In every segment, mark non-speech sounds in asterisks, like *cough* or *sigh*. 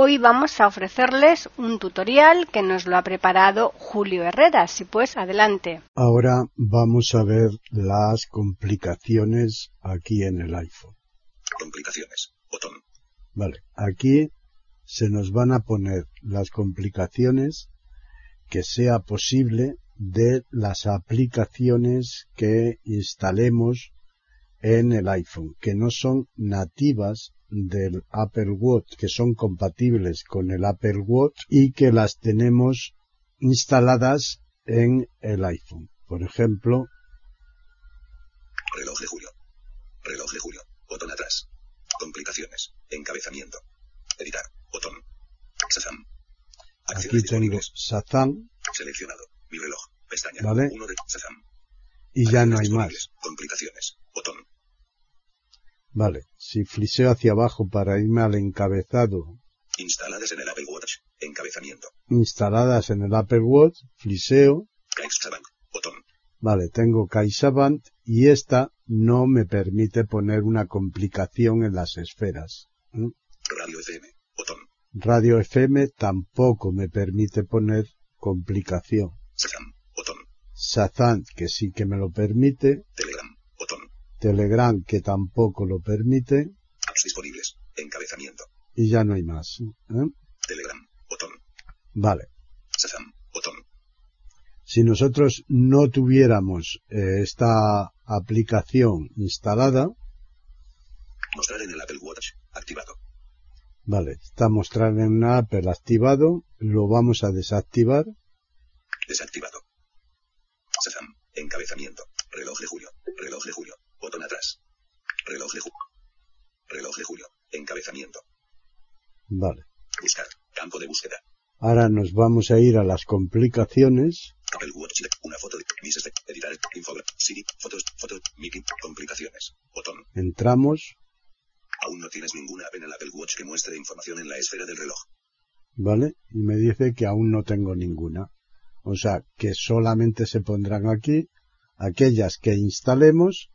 Hoy vamos a ofrecerles un tutorial que nos lo ha preparado Julio Herrera. Si pues, adelante. Ahora vamos a ver las complicaciones aquí en el iPhone. Complicaciones. Botón. Vale. Aquí se nos van a poner las complicaciones que sea posible de las aplicaciones que instalemos en el iPhone, que no son nativas del Apple Watch, que son compatibles con el Apple Watch y que las tenemos instaladas en el iPhone. Por ejemplo, reloj de julio. Reloj de julio. Botón atrás. Complicaciones. Encabezamiento. Editar. Botón. Shazam. Aquí tengo Shazam. Seleccionado. Mi reloj. Pestaña. ¿Vale? Uno de Shazam. Y ya no hay más. Complicaciones. Botón. Vale. Si fliseo hacia abajo para irme al encabezado. Instaladas en el Apple Watch. Encabezamiento. Instaladas en el Apple Watch. Fliseo. CaixaBank. Botón. Vale, tengo CaixaBank y esta no me permite poner una complicación en las esferas. ¿Mm? Radio FM. Botón. Radio FM tampoco me permite poner complicación. Shazam. Botón. Shazam, que sí que me lo permite. Telegram, que tampoco lo permite. Apps disponibles. Encabezamiento. Y ya no hay más. ¿eh? Telegram. Botón. Vale. Shazam. Botón. Si nosotros no tuviéramos eh, esta aplicación instalada, Mostrar en el Apple Watch. Activado. vale, está mostrar en Apple activado, lo vamos a desactivar. Desactivado. Shazam. Encabezamiento. Reloj de julio. Reloj de julio. Botón atrás. Reloj de julio. Reloj de julio. Encabezamiento. Vale. Buscar. Campo de búsqueda. Ahora nos vamos a ir a las complicaciones. Apple Watch. Una foto de Mises editar. Infograph. Siri. Fotos. Fotos. Mickey. Complicaciones. Botón. Entramos, Aún no tienes ninguna app en el Apple Watch que muestre información en la esfera del reloj. ¿vale? Y me dice que aún no tengo ninguna. O sea, que solamente se pondrán aquí aquellas que instalemos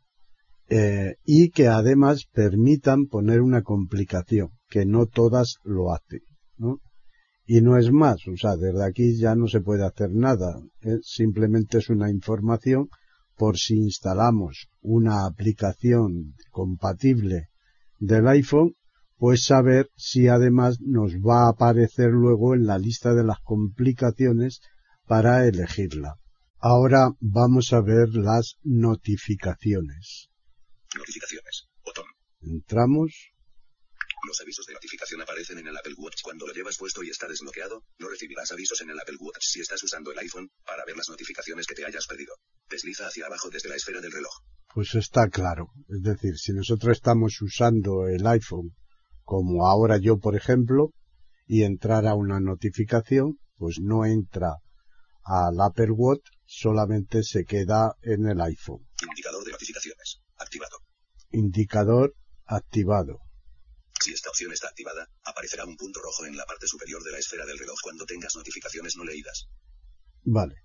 eh, y que además permitan poner una complicación, que no todas lo hacen. Y no es más, o sea, desde aquí ya no se puede hacer nada, ¿eh? simplemente es una información por si instalamos una aplicación compatible del iPhone, pues saber si además nos va a aparecer luego en la lista de las complicaciones para elegirla. Ahora vamos a ver las notificaciones. Notificaciones. Botón. Entramos, Los avisos de notificación aparecen en el Apple Watch cuando lo llevas puesto y está desbloqueado. No recibirás avisos en el Apple Watch si estás usando el iPhone para ver las notificaciones que te hayas perdido. Desliza hacia abajo desde la esfera del reloj. pues está claro. Es decir, si nosotros estamos usando el iPhone, como ahora yo, por ejemplo, y entrara una notificación, pues no entra al Apple Watch, solamente se queda en el iPhone. Indicador. Indicador activado. Si esta opción está activada, aparecerá un punto rojo en la parte superior de la esfera del reloj cuando tengas notificaciones no leídas. Vale.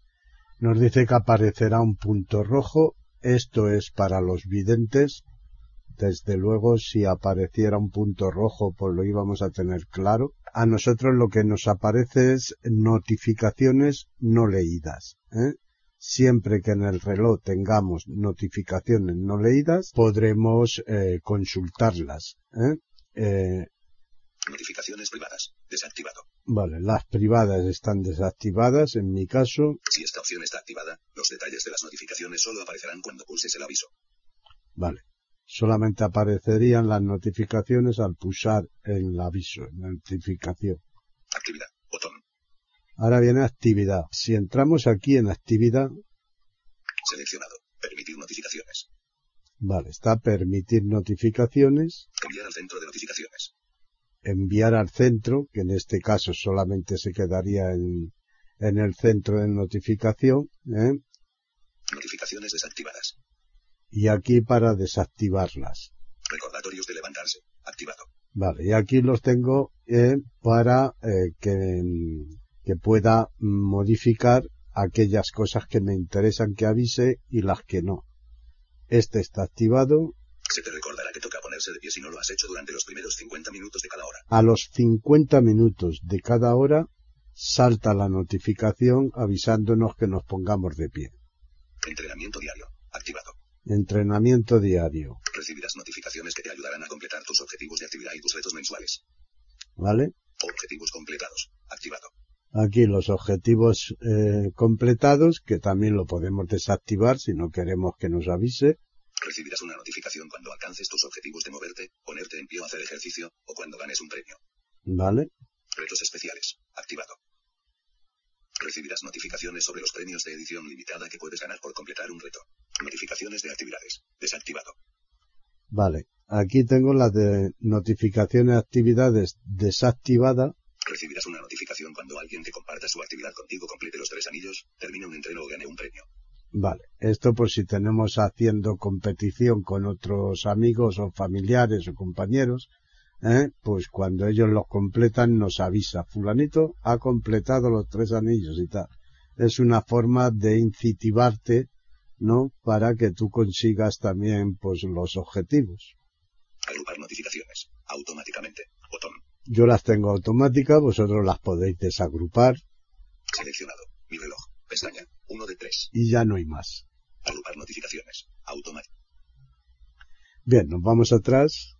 Nos dice que aparecerá un punto rojo. Esto es para los videntes. Desde luego, si apareciera un punto rojo, pues lo íbamos a tener claro. A nosotros lo que nos aparece es notificaciones no leídas. ¿eh? Siempre que en el reloj tengamos notificaciones no leídas, podremos eh, consultarlas. ¿eh? Eh, Notificaciones privadas. Desactivado. vale, las privadas están desactivadas en mi caso. Si esta opción está activada, los detalles de las notificaciones solo aparecerán cuando pulses el aviso. Vale. Solamente aparecerían las notificaciones al pulsar el aviso, notificación. Actividad. Botón. Ahora viene actividad. Si entramos aquí en actividad, Seleccionado. Permitir notificaciones. vale, está permitir notificaciones. Enviar al centro de notificaciones. enviar al centro, que en este caso solamente se quedaría en, en el centro de notificación, ¿eh? Notificaciones desactivadas. y aquí para desactivarlas. Recordatorios de levantarse. Activado. Vale, y aquí los tengo eh, para eh, que, que pueda modificar aquellas cosas que me interesan que avise y las que no. Este está activado. Se te recordará que toca ponerse de pie si no lo has hecho durante los primeros 50 minutos de cada hora. A los 50 minutos de cada hora salta la notificación avisándonos que nos pongamos de pie. Entrenamiento diario. Activado. Entrenamiento diario. Recibirás notificaciones que te ayudarán a completar tus objetivos de actividad y tus retos mensuales. ¿Vale? Objetivos completados. Activado. Aquí los objetivos eh, completados, que también lo podemos desactivar si no queremos que nos avise. Recibirás una notificación cuando alcances tus objetivos de moverte, ponerte en pie o hacer ejercicio, o cuando ganes un premio. ¿Vale? Retos especiales. Activado. Recibirás notificaciones sobre los premios de edición limitada que puedes ganar por completar un reto. Notificaciones de actividades. Desactivado. Vale. Aquí tengo la de notificaciones de actividades desactivada. Recibirás una notificación cuando alguien que comparta su actividad contigo complete los tres anillos, termine un entreno o gane un premio. Vale. Esto por si tenemos haciendo competición con otros amigos o familiares o compañeros, ¿eh? pues cuando ellos los completan nos avisa, fulanito ha completado los tres anillos y tal. Es una forma de incentivarte, ¿no? Para que tú consigas también, pues, los objetivos. Agrupar notificaciones. Automáticamente. Botón. Yo las tengo automáticas, vosotros las podéis desagrupar Seleccionado. Mi reloj. Pestaña. 1 de 3. y ya no hay más. Agrupar notificaciones. Automático. Bien, nos vamos atrás.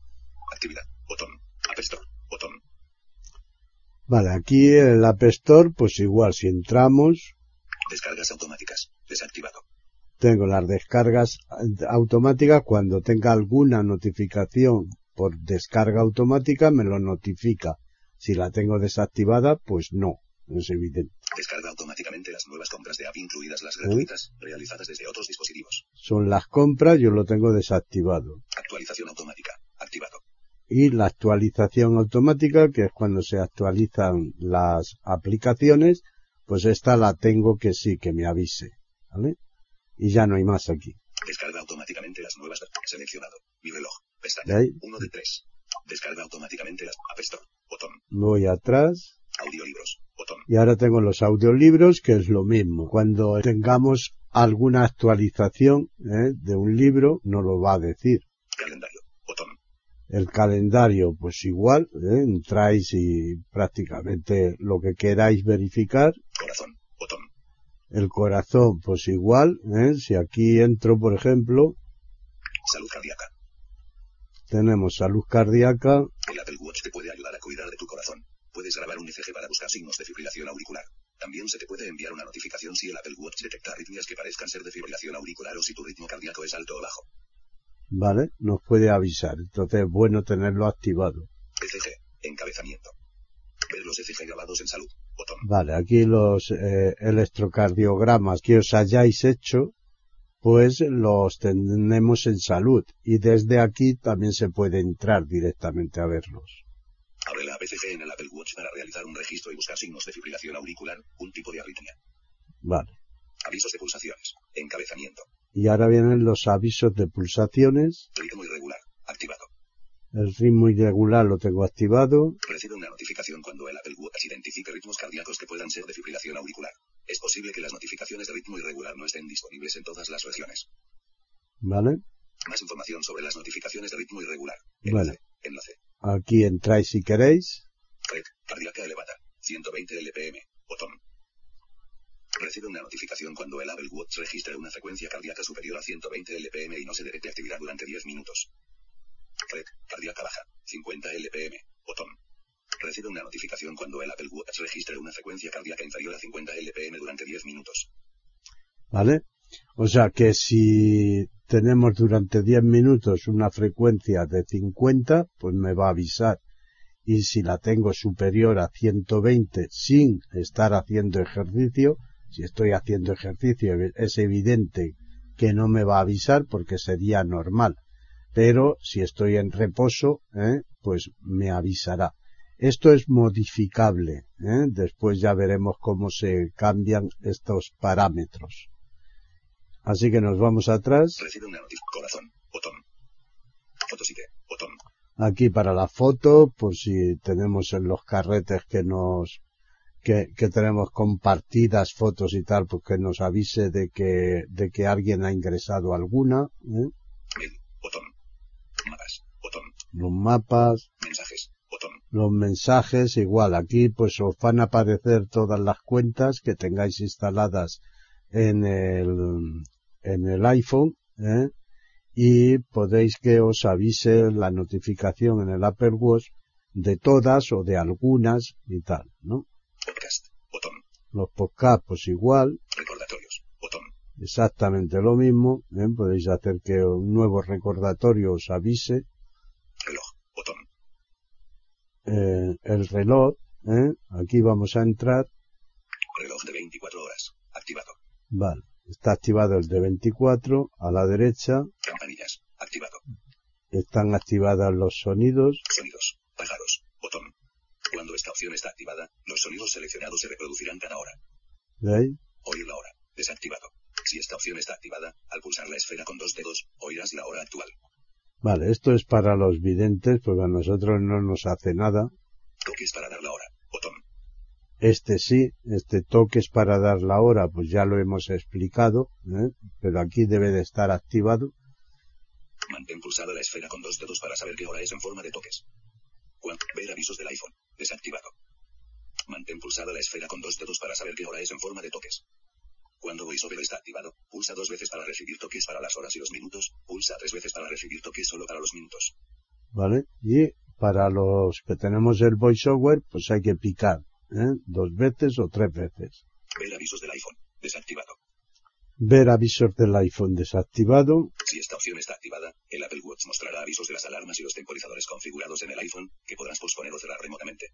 Actividad. Botón. App Store. Botón. Vale, aquí el App Store, pues igual, si entramos, Descargas automáticas. Desactivado. tengo las descargas automáticas. Cuando tenga alguna notificación por descarga automática, me lo notifica. Si la tengo desactivada, pues no, es evidente. Descarga automáticamente las nuevas compras de app incluidas las gratuitas, realizadas desde otros dispositivos. Son las compras, yo lo tengo desactivado. Actualización automática. Activado. Y la actualización automática, que es cuando se actualizan las aplicaciones, pues esta la tengo que sí, que me avise. ¿Vale? Y ya no hay más aquí. Descarga automáticamente las nuevas. Seleccionado. Mi reloj. 1 de 3. Descarga automáticamente las App Store. Botón. Voy atrás. Audiolibros. Botón. Y ahora tengo los audiolibros, que es lo mismo. Cuando tengamos alguna actualización ¿eh? de un libro, nos lo va a decir. Calendario. Botón. El calendario, pues igual, ¿eh? entráis y prácticamente lo que queráis verificar. Corazón. Botón. El corazón, pues igual, ¿eh? si aquí entro, por ejemplo, Salud cardíaca. Tenemos salud cardíaca, El Apple Watch te puede ayudar a cuidar de tu corazón. Puedes grabar un ECG para buscar signos de fibrilación auricular. También se te puede enviar una notificación si el Apple Watch detecta arritmias que parezcan ser de fibrilación auricular o si tu ritmo cardíaco es alto o bajo. ¿vale? Nos puede avisar. Entonces es bueno tenerlo activado. ECG. Encabezamiento. Ver los ECG grabados en salud. Botón. Vale, aquí los eh, electrocardiogramas que os hayáis hecho, pues los tenemos en salud. Y desde aquí también se puede entrar directamente a verlos. Abre la APCG en el Apple Watch para realizar un registro y buscar signos de fibrilación auricular, un tipo de arritmia. Vale. Avisos de pulsaciones. Encabezamiento. Y ahora vienen los avisos de pulsaciones. Ritmo irregular. Activado. El ritmo irregular lo tengo activado. Recibe una notificación cuando el Apple Watch identifique ritmos cardíacos que puedan ser de fibrilación auricular. Es posible que las notificaciones de ritmo irregular no estén disponibles en todas las regiones. ¿Vale? Más información sobre las notificaciones de ritmo irregular. Vale. Enlace. Aquí entráis si queréis. Rec. Cardíaca elevada. 120 LPM. Botón. Recibe una notificación cuando el Apple Watch registre una frecuencia cardíaca superior a 120 LPM y no se detecte actividad durante 10 minutos. Rec. Cardíaca baja. 50 LPM. Botón. Recibe una notificación cuando el Apple Watch registre una frecuencia cardíaca inferior a 50 LPM durante 10 minutos. ¿Vale? O sea que si tenemos durante 10 minutos una frecuencia de 50, pues me va a avisar. Y si la tengo superior a 120 sin estar haciendo ejercicio, si estoy haciendo ejercicio es evidente que no me va a avisar porque sería normal. Pero si estoy en reposo, ¿eh? pues me avisará. Esto es modificable. ¿eh? Después ya veremos cómo se cambian estos parámetros. Así que nos vamos atrás. Recibe una noticia. Corazón. Botón. Fotosite. Botón. Aquí para la foto, por si tenemos en los carretes que nos que, que tenemos compartidas fotos y tal, pues que nos avise de que de que alguien ha ingresado alguna. ¿eh? Mail. Botón. Mapas. Botón. Los mapas, Mensajes. Botón. los mensajes, igual aquí pues os van a aparecer todas las cuentas que tengáis instaladas en el en el iPhone ¿eh? y podéis que os avise la notificación en el Apple Watch de todas o de algunas y tal, ¿no? Podcast. Botón. Los podcasts pues igual. Exactamente lo mismo, ¿eh? podéis hacer que un nuevo recordatorio os avise, Reloj. Botón. eh, el reloj, ¿eh? aquí vamos a entrar, Reloj de 24 horas. Activado. vale, está activado el de 24, a la derecha Campanillas. Activado. están activados los sonidos, Sonidos. Pájaros. Botón. Cuando esta opción está activada, los sonidos seleccionados se reproducirán cada hora. ¿veis? Oír la hora. Desactivado. Si esta opción está activada, al pulsar la esfera con dos dedos, oirás la hora actual. Vale, esto es para los videntes, porque a nosotros no nos hace nada. Toques para dar la hora. Botón. Este sí, este toques para dar la hora, pues ya lo hemos explicado, ¿eh? pero aquí debe de estar activado. Mantén pulsada la esfera con dos dedos para saber qué hora es en forma de toques. Ver avisos del iPhone. Desactivado. Mantén pulsada la esfera con dos dedos para saber qué hora es en forma de toques. Cuando VoiceOver está activado, pulsa dos veces para recibir toques para las horas y los minutos, pulsa tres veces para recibir toques solo para los minutos. ¿vale? Y para los que tenemos el voiceover, pues hay que picar, ¿eh? dos veces o tres veces. Ver avisos del iPhone. Desactivado. Ver avisos del iPhone desactivado, Si esta opción está activada, el Apple Watch mostrará avisos de las alarmas y los temporizadores configurados en el iPhone, que podrás posponer o cerrar remotamente.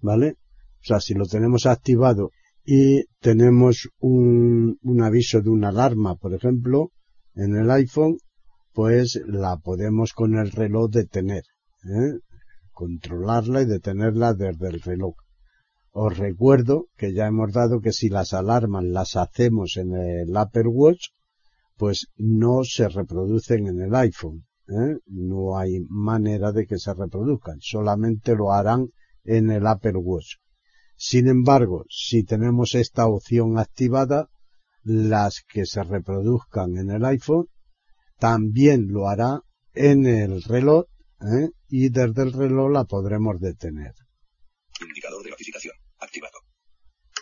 ¿vale? O sea, si lo tenemos activado y tenemos un, un aviso de una alarma, por ejemplo, en el iPhone, pues la podemos con el reloj detener, ¿eh? controlarla y detenerla desde el reloj. Os recuerdo que ya hemos dado que si las alarmas las hacemos en el Apple Watch, pues no se reproducen en el iPhone. ¿eh? No hay manera de que se reproduzcan, solamente lo harán en el Apple Watch. Sin embargo, si tenemos esta opción activada, las que se reproduzcan en el iPhone también lo hará en el reloj ¿eh? y desde el reloj la podremos detener. Indicador de notificación. Activado.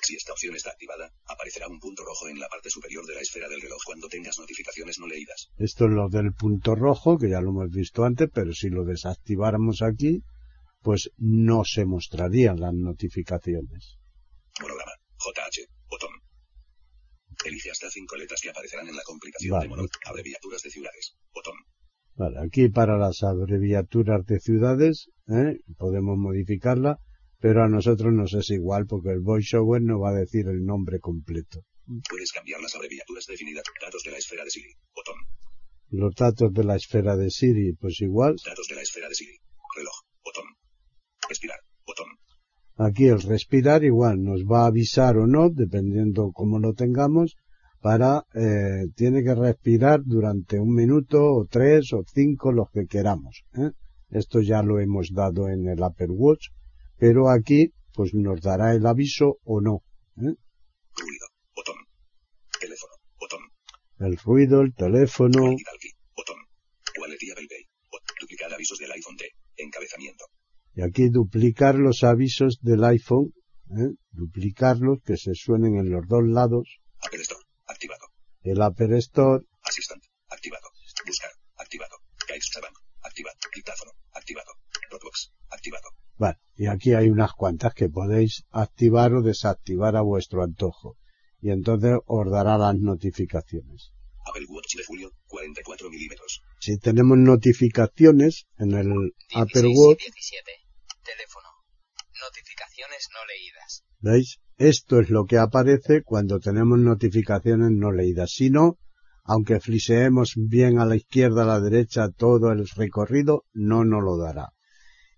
Si esta opción está activada, aparecerá un punto rojo en la parte superior de la esfera del reloj cuando tengas notificaciones no leídas. Esto es lo del punto rojo, que ya lo hemos visto antes, pero si lo desactiváramos aquí, pues no se mostrarían las notificaciones. Monograma. JH. Botón. Elige hasta cinco letras que aparecerán en la complicación Vale. de mono. Abreviaturas de ciudades. Botón. Vale, aquí para las abreviaturas de ciudades, ¿eh? podemos modificarla, pero a nosotros nos es igual porque el VoiceOver no va a decir el nombre completo. Puedes cambiar las abreviaturas definidas. Datos de la esfera de Siri. Botón. Los datos de la esfera de Siri, pues igual. Datos de la esfera de Siri. Reloj. Botón. Respirar. Botón. Aquí el respirar igual nos va a avisar o no, dependiendo cómo lo tengamos, para, eh, tiene que respirar durante un minuto o tres o cinco, los que queramos. ¿eh? Esto ya lo hemos dado en el Apple Watch, pero aquí pues nos dará el aviso o no. ¿eh? Ruido. Botón. Teléfono. Botón. El ruido, el teléfono. Botón. Available. Bot- Duplicar avisos del iPhone de encabezamiento. Y aquí duplicar los avisos del iPhone, ¿eh? duplicarlos que se suenen en los dos lados, Apple Store. Activado. el Apple Store, Assistant. Activado. Buscar. Activado. CaixaBank. Activado. Dictáfono. Activado. Dropbox. Activado. Vale, y aquí hay unas cuantas que podéis activar o desactivar a vuestro antojo. Y entonces os dará las notificaciones. Apple Watch de julio. 44 milímetros. Si tenemos notificaciones en el Apple 16 y Watch, 17. No leídas. ¿veis? Esto es lo que aparece cuando tenemos notificaciones no leídas. Si no, aunque fliseemos bien a la izquierda, a la derecha, todo el recorrido, no nos lo dará.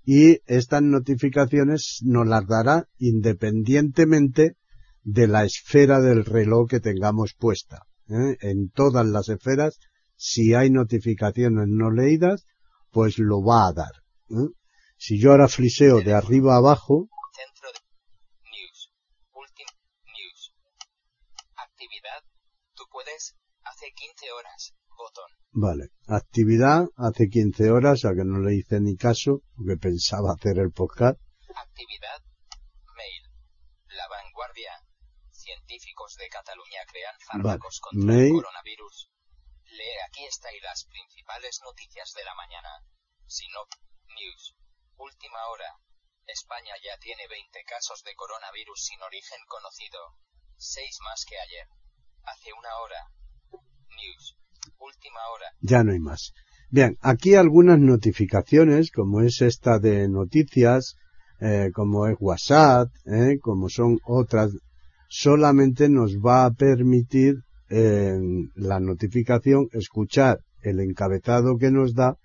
y estas notificaciones nos las dará independientemente de la esfera del reloj que tengamos puesta. ¿eh? En todas las esferas, si hay notificaciones no leídas, pues lo va a dar. ¿eh? Si yo ahora fliseo de arriba a abajo, Centro de News. Última News. Actividad. Tú puedes. Hace 15 horas. Botón. vale, actividad hace 15 horas, a que no le hice ni caso, porque pensaba hacer el podcast. Actividad. Mail. La vanguardia. Científicos de Cataluña crean fármacos contra Mail. el coronavirus. Lee aquí está y las principales noticias de la mañana. Sinop. News. Última hora. España ya tiene 20 casos de coronavirus sin origen conocido. 6 más que ayer. Hace una hora. News. Última hora. ya no hay más. Bien, aquí algunas notificaciones, como es esta de noticias, eh, como es WhatsApp, eh, como son otras, solamente nos va a permitir en la notificación escuchar el encabezado que nos da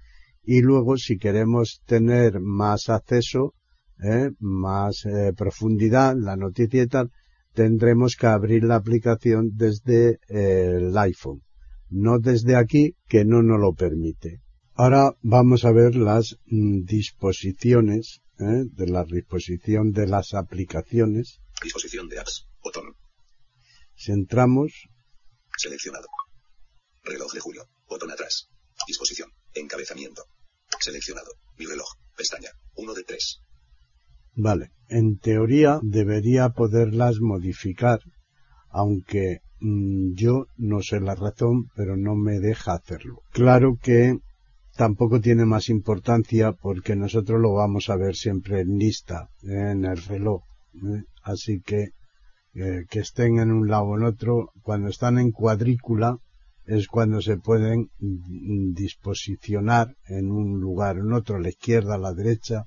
y luego si queremos tener más acceso, eh, más eh, profundidad en la noticia y tal, tendremos que abrir la aplicación desde eh, el iPhone no desde aquí, que no nos lo permite. Ahora vamos a ver las mm, disposiciones, ¿eh? de la disposición de las aplicaciones. Disposición de apps. Botón. Si entramos, Seleccionado. Reloj de julio. Botón atrás. Disposición. Encabezamiento. Seleccionado. Mi reloj. Pestaña. 1 de 3. Vale, en teoría debería poderlas modificar, aunque mm, yo no sé la razón, pero no me deja hacerlo. Claro que tampoco tiene más importancia porque nosotros lo vamos a ver siempre en lista, en el reloj. ¿eh? Así que eh, que estén en un lado o en otro, cuando están en cuadrícula, es cuando se pueden mm, disposicionar en un lugar o en otro, a la izquierda, a la derecha,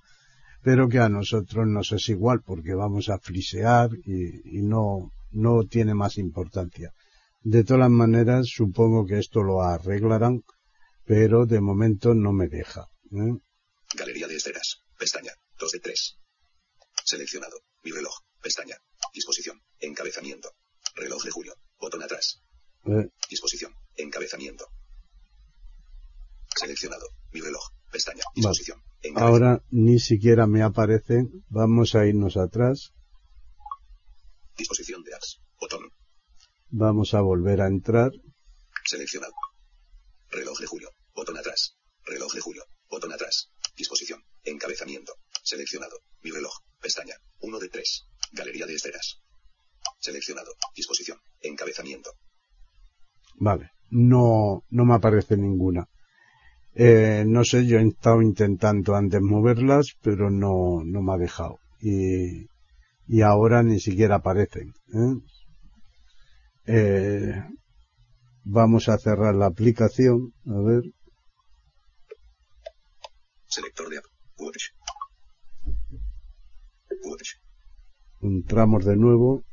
pero que a nosotros nos es igual porque vamos a frisear y, y no, no tiene más importancia. De todas maneras, supongo que esto lo arreglarán, pero de momento no me deja. ¿eh? Galería de esferas. Pestaña. 2 de 3. Seleccionado. Mi reloj. Pestaña. Disposición. Encabezamiento. Reloj de julio. Botón atrás. Eh, Disposición. Encabezamiento. Seleccionado. Mi reloj. Pestaña. Disposición. Ahora ni siquiera me aparecen. Vamos a irnos atrás. Disposición de apps. Botón. Vamos a volver a entrar. Seleccionado. Reloj de julio. Botón atrás. Reloj de julio. Botón atrás. Disposición. Encabezamiento. Seleccionado. Mi reloj. Pestaña. 1 de 3. Galería de esferas. Seleccionado. Disposición. Encabezamiento. Vale. No, no me aparece ninguna. Eh, no sé, yo he estado intentando antes moverlas, pero no, no me ha dejado. Y, y ahora ni siquiera aparecen. ¿eh? Eh, vamos a cerrar la aplicación. A ver. Selector de app. Watch. Watch. Entramos de nuevo.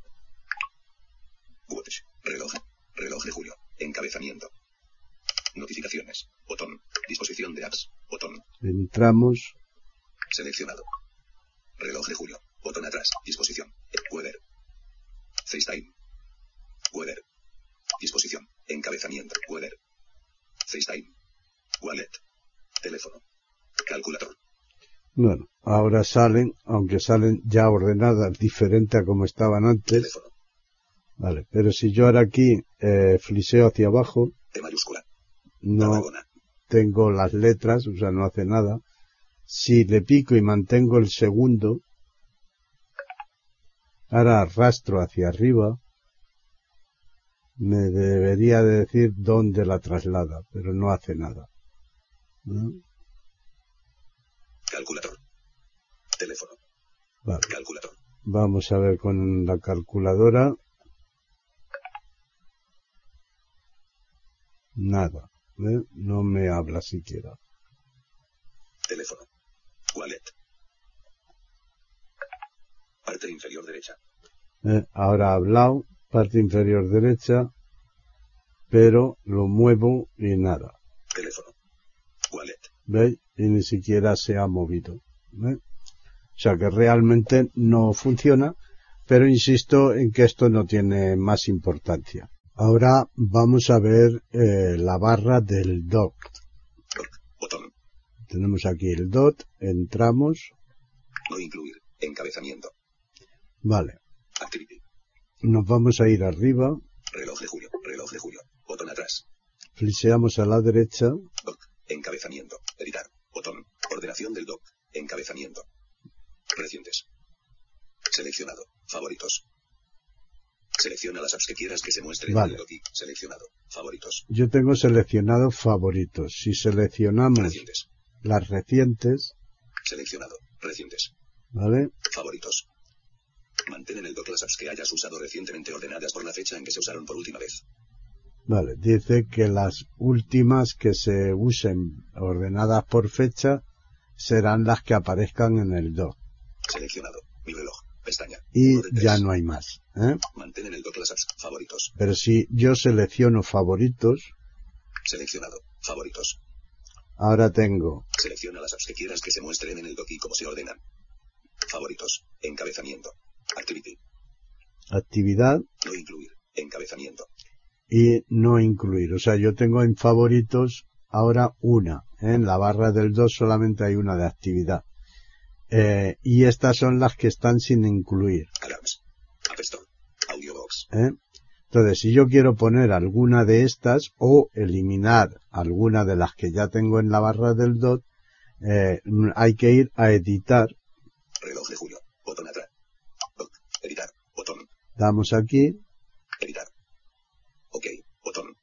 Watch. Reloj. Reloj de julio. Encabezamiento. Notificaciones. Botón. Disposición de apps. Botón. Entramos. Seleccionado. Reloj de julio. Botón atrás. Disposición. Weather. FaceTime. Weather. Disposición. Encabezamiento. Weather. FaceTime. Wallet. Teléfono. Calculador. Bueno, ahora salen, aunque salen ya ordenadas diferente a como estaban antes. Teléfono. Vale, pero si yo ahora aquí eh, fliseo hacia abajo, T mayúscula. No tengo las letras, o sea, no hace nada. Si le pico y mantengo el segundo, ahora arrastro hacia arriba, me debería de decir dónde la traslada, pero no hace nada. ¿No? Calculador. Teléfono. Vale, Calculador. vamos a ver con la calculadora. Nada, ¿eh? no me habla siquiera. Teléfono. Wallet. Parte inferior derecha. ¿eh? Ahora ha hablado, parte inferior derecha, pero lo muevo y nada. Teléfono. Wallet. ¿Veis? Y ni siquiera se ha movido. ¿eh? O sea que realmente no funciona, pero insisto en que esto no tiene más importancia. Ahora vamos a ver eh, la barra del DOT. Botón. Tenemos aquí el DOT, entramos, No incluir. Encabezamiento. vale, Activity. nos vamos a ir arriba, Reloj de julio. Reloj de julio. Botón atrás. fliseamos a la derecha, Doc. Encabezamiento. Editar. Botón. Ordenación del doc. Encabezamiento. Recientes. Seleccionado. Favoritos. Selecciona las apps que quieras que se muestren Vale. en el doc. y- Seleccionado. Favoritos. yo tengo seleccionado favoritos. Si seleccionamos Recientes. las recientes, Seleccionado. Recientes. ¿vale? Favoritos. Mantén en el doc las apps que hayas usado recientemente ordenadas por la fecha en que se usaron por última vez. Vale, dice que las últimas que se usen ordenadas por fecha serán las que aparezcan en el doc. Seleccionado. Mi reloj. Pestaña. Y ya no hay más. ¿eh? Mantén en el las apps. Favoritos. Pero si yo selecciono favoritos, Seleccionado. Favoritos. ahora tengo, Selecciona las apps que quieras que se muestren en el doc y cómo se ordenan. Favoritos. Encabezamiento. Activity. actividad No incluir. Encabezamiento. y no incluir. O sea, yo tengo en favoritos ahora una. ¿eh? En la barra del 2 solamente hay una de actividad. Eh, y estas son las que están sin incluir. ¿eh? Entonces, si yo quiero poner alguna de estas o eliminar alguna de las que ya tengo en la barra del DOT, eh, hay que ir a editar. Reloj de julio. Botón atrás. Editar. Botón. Damos aquí, Editar. OK. Botón.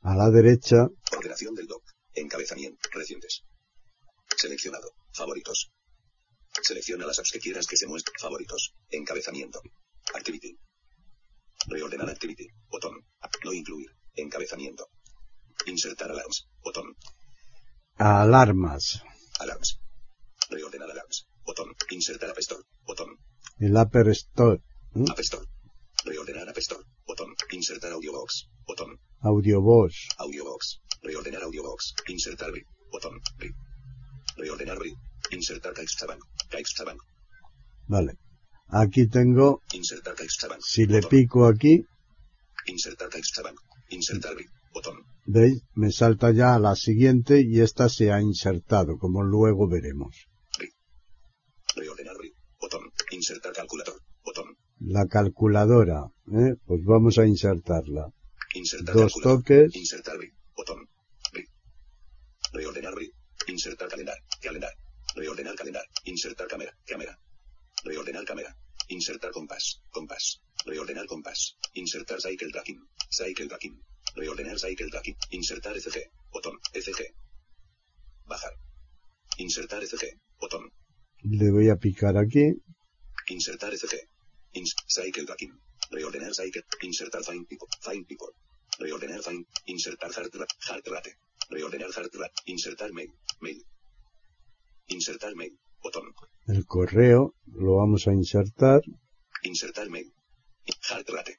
a la derecha, Ordenación del doc. Encabezamiento. Recientes. Seleccionado. Favoritos. Selecciona las apps que quieras que se muestren. Favoritos. Encabezamiento. Activity. Reordenar activity. Botón. No incluir. Encabezamiento. Insertar alarms. Botón. alarmas, Alarms. Reordenar alarms. Botón. Insertar App Store. Botón. el Upper Store, ¿eh? App Store. Reordenar App Store. Botón. Insertar Audiobox. Botón. Audiobox, Audiobox. Reordenar Audiobox. Insertar BRI. Botón. BRI. Reordenar BRI. Insertar CaixaBank. CaixaBank. vale. Aquí tengo, Insertar CaixaBank. si le Botón. pico aquí, Insertar CaixaBank. Insertar. Botón. veis, me salta ya a la siguiente y esta se ha insertado, como luego veremos. Reordenar. Botón. Insertar calculador. Botón. La calculadora, ¿eh? pues vamos a insertarla. Insertar Dos toques, Insertar. Botón. Reordenar. Insertar calendar. Calendar. Reordenar calendar. Insertar cámara. Cámara. Reordenar cámara. Insertar compás. Compás. Reordenar compás. Insertar cycle tracking. Cycle tracking. Reordenar cycle tracking. Insertar ECG. Botón. ECG. Bajar. Insertar ECG. Botón. le voy a picar aquí, Insertar ECG. Ins cycle tracking. Reordenar cycle. Insertar find people. Find people. Reordenar find. Insertar rate. Heart rate. Reordenar heart rate. Insertar mail. Mail. Insertar mail. Botón. el correo, lo vamos a insertar, Insertar mail. Heart rate.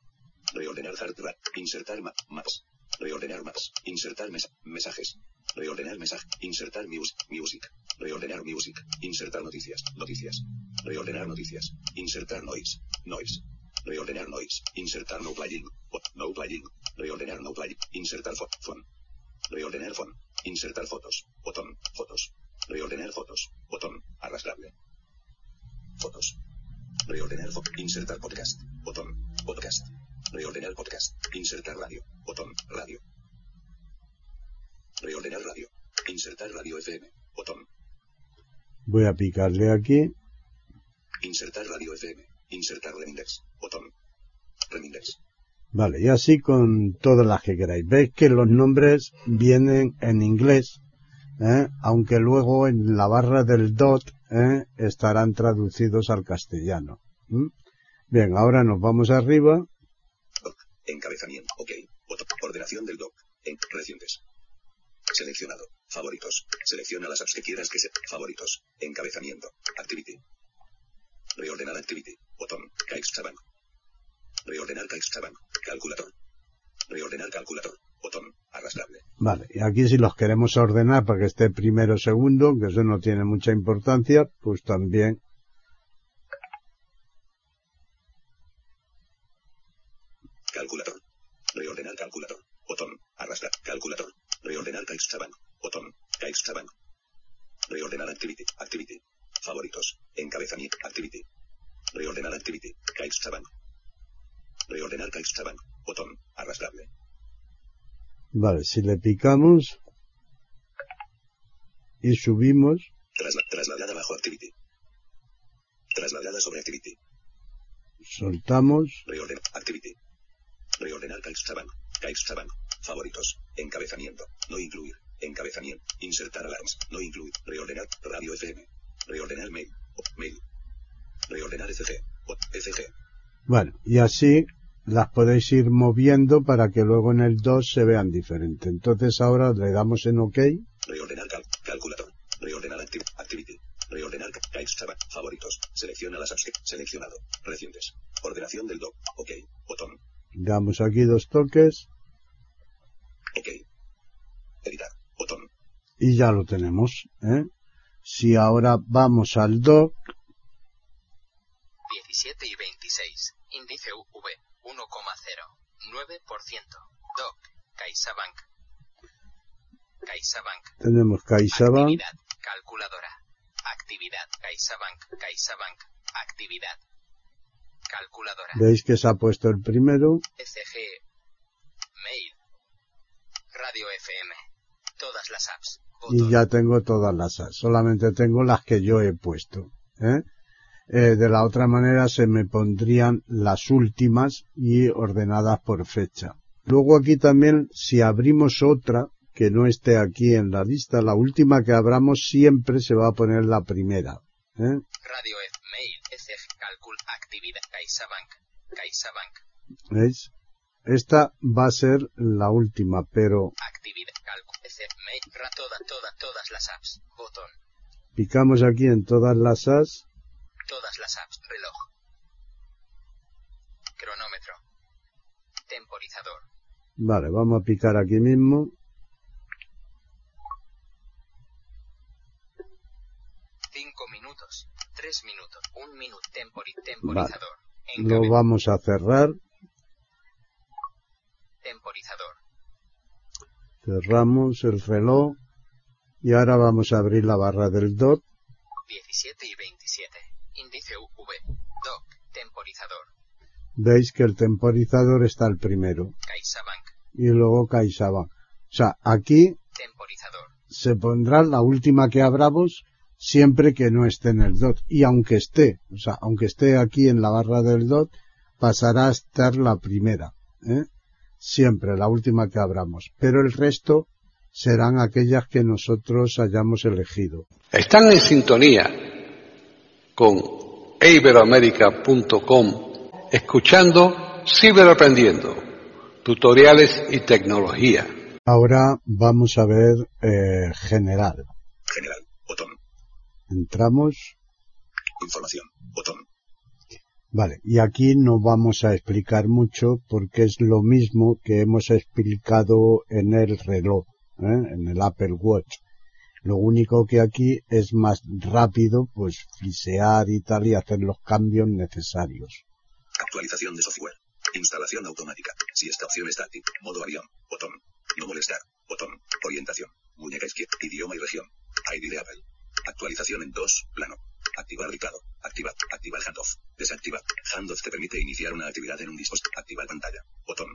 Reordenar heart rate. Insertar ma maps. Reordenar maps. Insertar mes mensajes. Reordenar mensaje. Insertar mus music. Reordenar music. Insertar noticias. Noticias. Reordenar noticias. Insertar noise. Noise. Reordenar noise. Insertar no playing. No playing. Reordenar no playing. Insertar fo phone. Reordenar phone. Insertar fotos. Botón. Fotos. Reordenar fotos. Botón. Arrastrable. Fotos. Reordenar fo- Insertar podcast. Botón. Podcast. Reordenar podcast. Insertar radio. Botón. Radio. Reordenar radio. Insertar radio FM. Botón. voy a picarle aquí, Insertar radio FM. Insertar Remindex. Botón. Remindex. vale, y así con todas las que queráis. Veis que los nombres vienen en inglés, ¿eh? aunque luego en la barra del dot ¿eh? estarán traducidos al castellano. Bien, ahora nos vamos arriba. Encabezamiento. OK. Ordenación del doc. En recientes. Seleccionado. Favoritos. Selecciona las apps que quieras que se. Favoritos. Encabezamiento. Activity. Reordenar activity. Botón. CaixaBank. Reordenar CaixaBank. Calculador. Reordenar calculador. Botón. Arrastrable. Vale, y aquí si los queremos ordenar para que esté primero o segundo, que eso no tiene mucha importancia, pues también Calculator. Reordenar calculator. Botón. Arrastrar. Calculator. Reordenar CaixaBank. Botón. CaixaBank. Reordenar activity. Activity. Favoritos. Encabezamiento. Activity. Reordenar activity. CaixaBank. Reordenar CaixaBank. Botón. Arrastrable. Vale, si le picamos y subimos, Trasla- trasladada bajo activity. Trasladada sobre activity. soltamos, Reordenar. Activity. Reordenar CaixaBank. CaixaBank. Favoritos. Encabezamiento. No incluir. Encabezamiento. Insertar alarms. No incluir. Reordenar. Radio FM. Reordenar mail. Mail. Reordenar. O- ECG. bueno, y así las podéis ir moviendo para que luego en el 2 se vean diferente. Entonces ahora le damos en OK, Reordenar cal- calculator. Reordenar acti- activity. Reordenar CaixaBank. Favoritos. Selecciona las apps que. Seleccionado. Recientes. Ordenación del doc. OK. Botón. damos aquí dos toques OK. Editar. Botón. y ya lo tenemos. ¿eh? Si ahora vamos al doc, 17 y 26. Índice UV 1,0. 9%. DOC. CaixaBank. CaixaBank. tenemos CaixaBank, Actividad. Calculadora. Actividad. CaixaBank. CaixaBank. Actividad. Calculadora. veis que se ha puesto el primero, ECG. Mail. Radio FM. Todas las apps. y ya tengo todas las apps. Solamente tengo las que yo he puesto. ¿eh? Eh, de la otra manera se me pondrían las últimas y ordenadas por fecha. Luego aquí también, si abrimos otra que no esté aquí en la lista, la última que abramos siempre se va a poner la primera. ¿eh? Radio F. Mail. ECG. Calcul. Actividad. CaixaBank. CaixaBank. ¿Veis? Esta va a ser la última, pero Actividad. Calcul. ECG. Mail. Ra. Toda, toda, todas las apps. Botón. picamos aquí en todas las as Todas las apps. Reloj. Cronómetro. Temporizador. Vale, vamos a picar aquí mismo. 5 minutos. 3 minutos. 1 minuto. Tempori temporizador. Lo Encabe- vamos a cerrar. Temporizador. Cerramos el reloj. Y ahora vamos a abrir la barra del DOT. 17 y 27. Temporizador. Veis que el temporizador está el primero. CaixaBank. Y luego CaixaBank. O sea, aquí Temporizador. se pondrá la última que abramos siempre que no esté en el DOT. Y aunque esté, o sea, aunque esté aquí en la barra del DOT, pasará a estar la primera. ¿eh? Siempre la última que abramos. Pero el resto serán aquellas que nosotros hayamos elegido. Están en sintonía con iberoamerica.com escuchando Ciberaprendiendo, tutoriales y tecnología. Ahora vamos a ver eh, general. General. Botón. Entramos. Información. Botón. Vale, y aquí no vamos a explicar mucho porque es lo mismo que hemos explicado en el reloj, ¿eh? en el Apple Watch. Lo único que aquí es más rápido, pues frisear y tal y hacer los cambios necesarios. Actualización de software. Instalación automática. Si esta opción está activa. Modo avión. Botón. No molestar. Botón. Orientación. Muñeca izquierda. Idioma y región. ID de Apple. Actualización en 2. Plano. Activar recado. Activar. Activar handoff. Desactivar. Handoff te permite iniciar una actividad en un dispositivo. Activar pantalla. Botón.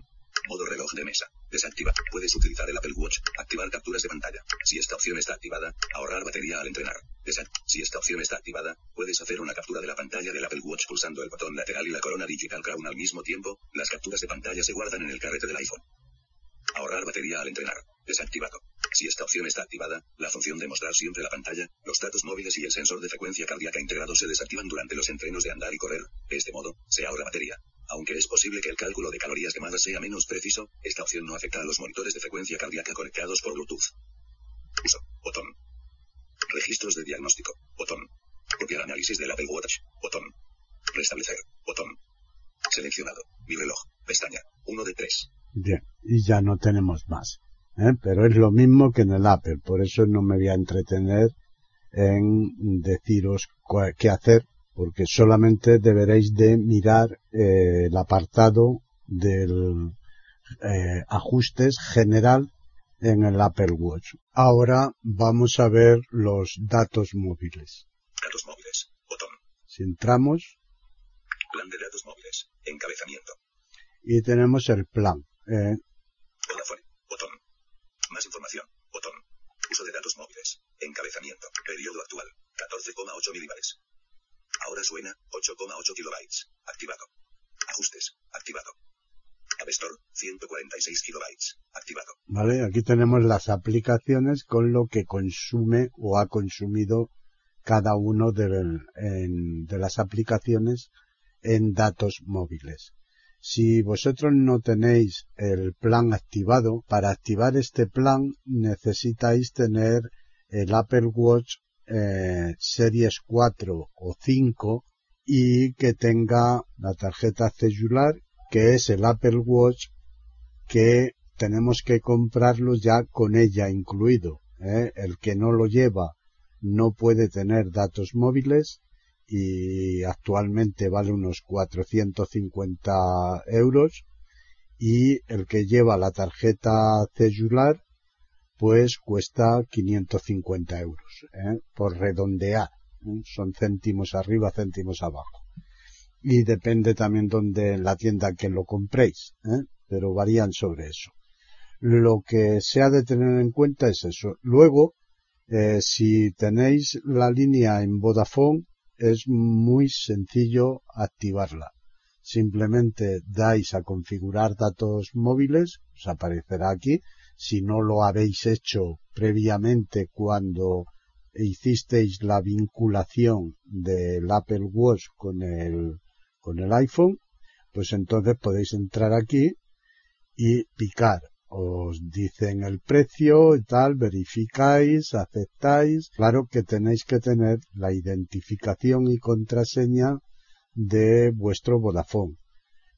Modo reloj de mesa. Desactivar. Puedes utilizar el Apple Watch. Activar capturas de pantalla. Si esta opción está activada, ahorrar batería al entrenar. Desact si esta opción está activada, puedes hacer una captura de la pantalla del Apple Watch pulsando el botón lateral y la corona Digital Crown al mismo tiempo. Las capturas de pantalla se guardan en el carrete del iPhone. Ahorrar batería al entrenar. Desactivado. Si esta opción está activada, la función de mostrar siempre la pantalla, los datos móviles y el sensor de frecuencia cardíaca integrado se desactivan durante los entrenos de andar y correr. De este modo, se ahorra batería. Aunque es posible que el cálculo de calorías quemadas sea menos preciso, esta opción no afecta a los monitores de frecuencia cardíaca conectados por Bluetooth. Uso. Botón. Registros de diagnóstico. Botón. Copiar análisis del Apple Watch. Botón. Restablecer. Botón. Seleccionado. Mi reloj. Pestaña. 1 de 3. Bien, y ya no tenemos más. ¿eh? Pero es lo mismo que en el Apple, por eso no me voy a entretener en deciros qué hacer, porque solamente deberéis de mirar eh, el apartado del eh, ajustes general en el Apple Watch. Ahora vamos a ver los datos móviles. Datos móviles. Botón. Si entramos. Plan de datos móviles. Encabezamiento. Y tenemos el plan. Eh, Vodafone. Botón. Más información. Botón. Uso de datos móviles. Encabezamiento. Periodo actual. 14,8 milibares. Ahora suena. 8,8 kilobytes. Activado. Ajustes. Activado. Avestor, 146 kilobytes. Activado. Vale, aquí tenemos las aplicaciones con lo que consume o ha consumido cada uno de las aplicaciones en datos móviles. Si vosotros no tenéis el plan activado, para activar este plan necesitáis tener el Apple Watch eh, Series 4 o 5 y que tenga la tarjeta celular que es el Apple Watch que tenemos que comprarlo ya con ella incluido. ¿eh? El que no lo lleva no puede tener datos móviles y actualmente vale unos 450 euros y el que lleva la tarjeta celular pues cuesta 550 euros ¿eh? por redondear ¿eh? son céntimos arriba céntimos abajo y depende también donde la tienda que lo compréis ¿eh? pero varían sobre eso lo que se ha de tener en cuenta es eso luego eh, si tenéis la línea en Vodafone es muy sencillo activarla simplemente dais a configurar datos móviles os aparecerá aquí si no lo habéis hecho previamente cuando hicisteis la vinculación del Apple Watch con el, con el iPhone, pues entonces podéis entrar aquí y picar. Os dicen el precio y tal, verificáis, aceptáis. Claro que tenéis que tener la identificación y contraseña de vuestro Vodafone.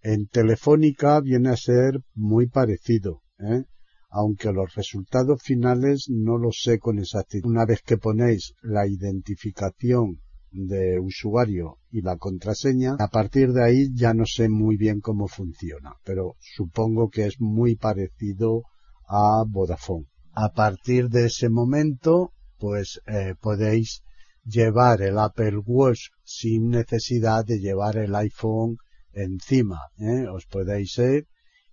En Telefónica viene a ser muy parecido. ¿eh? Aunque los resultados finales no los sé con exactitud. Una vez que ponéis la identificación de usuario y la contraseña, a partir de ahí ya no sé muy bien cómo funciona, pero supongo que es muy parecido a Vodafone. A partir de ese momento, pues eh, podéis llevar el Apple Watch sin necesidad de llevar el iPhone encima. ¿eh? Os podéis ir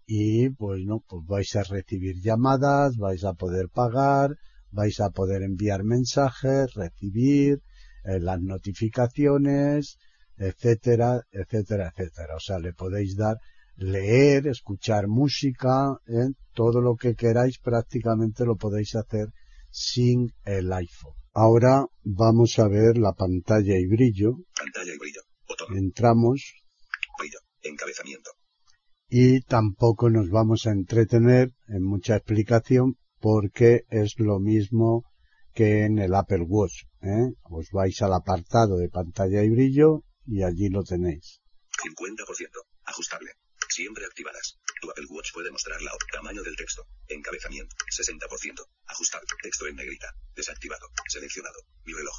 y pues no, pues vais a recibir llamadas, vais a poder pagar, vais a poder enviar mensajes, recibir eh, las notificaciones, etcétera, etcétera, etcétera. O sea, le podéis dar leer, escuchar música, ¿eh? todo lo que queráis prácticamente lo podéis hacer sin el iPhone. Ahora vamos a ver la pantalla y brillo. Pantalla y brillo. Botón. Entramos. Brillo. Encabezamiento y tampoco nos vamos a entretener en mucha explicación porque es lo mismo que en el Apple Watch. ¿eh? Os vais al apartado de pantalla y brillo y allí lo tenéis. 50%. Ajustable. Siempre activadas. Tu Apple Watch puede mostrar la tamaño del texto. Encabezamiento. 60%. Ajustable. Texto en negrita. Desactivado. Seleccionado. Mi reloj.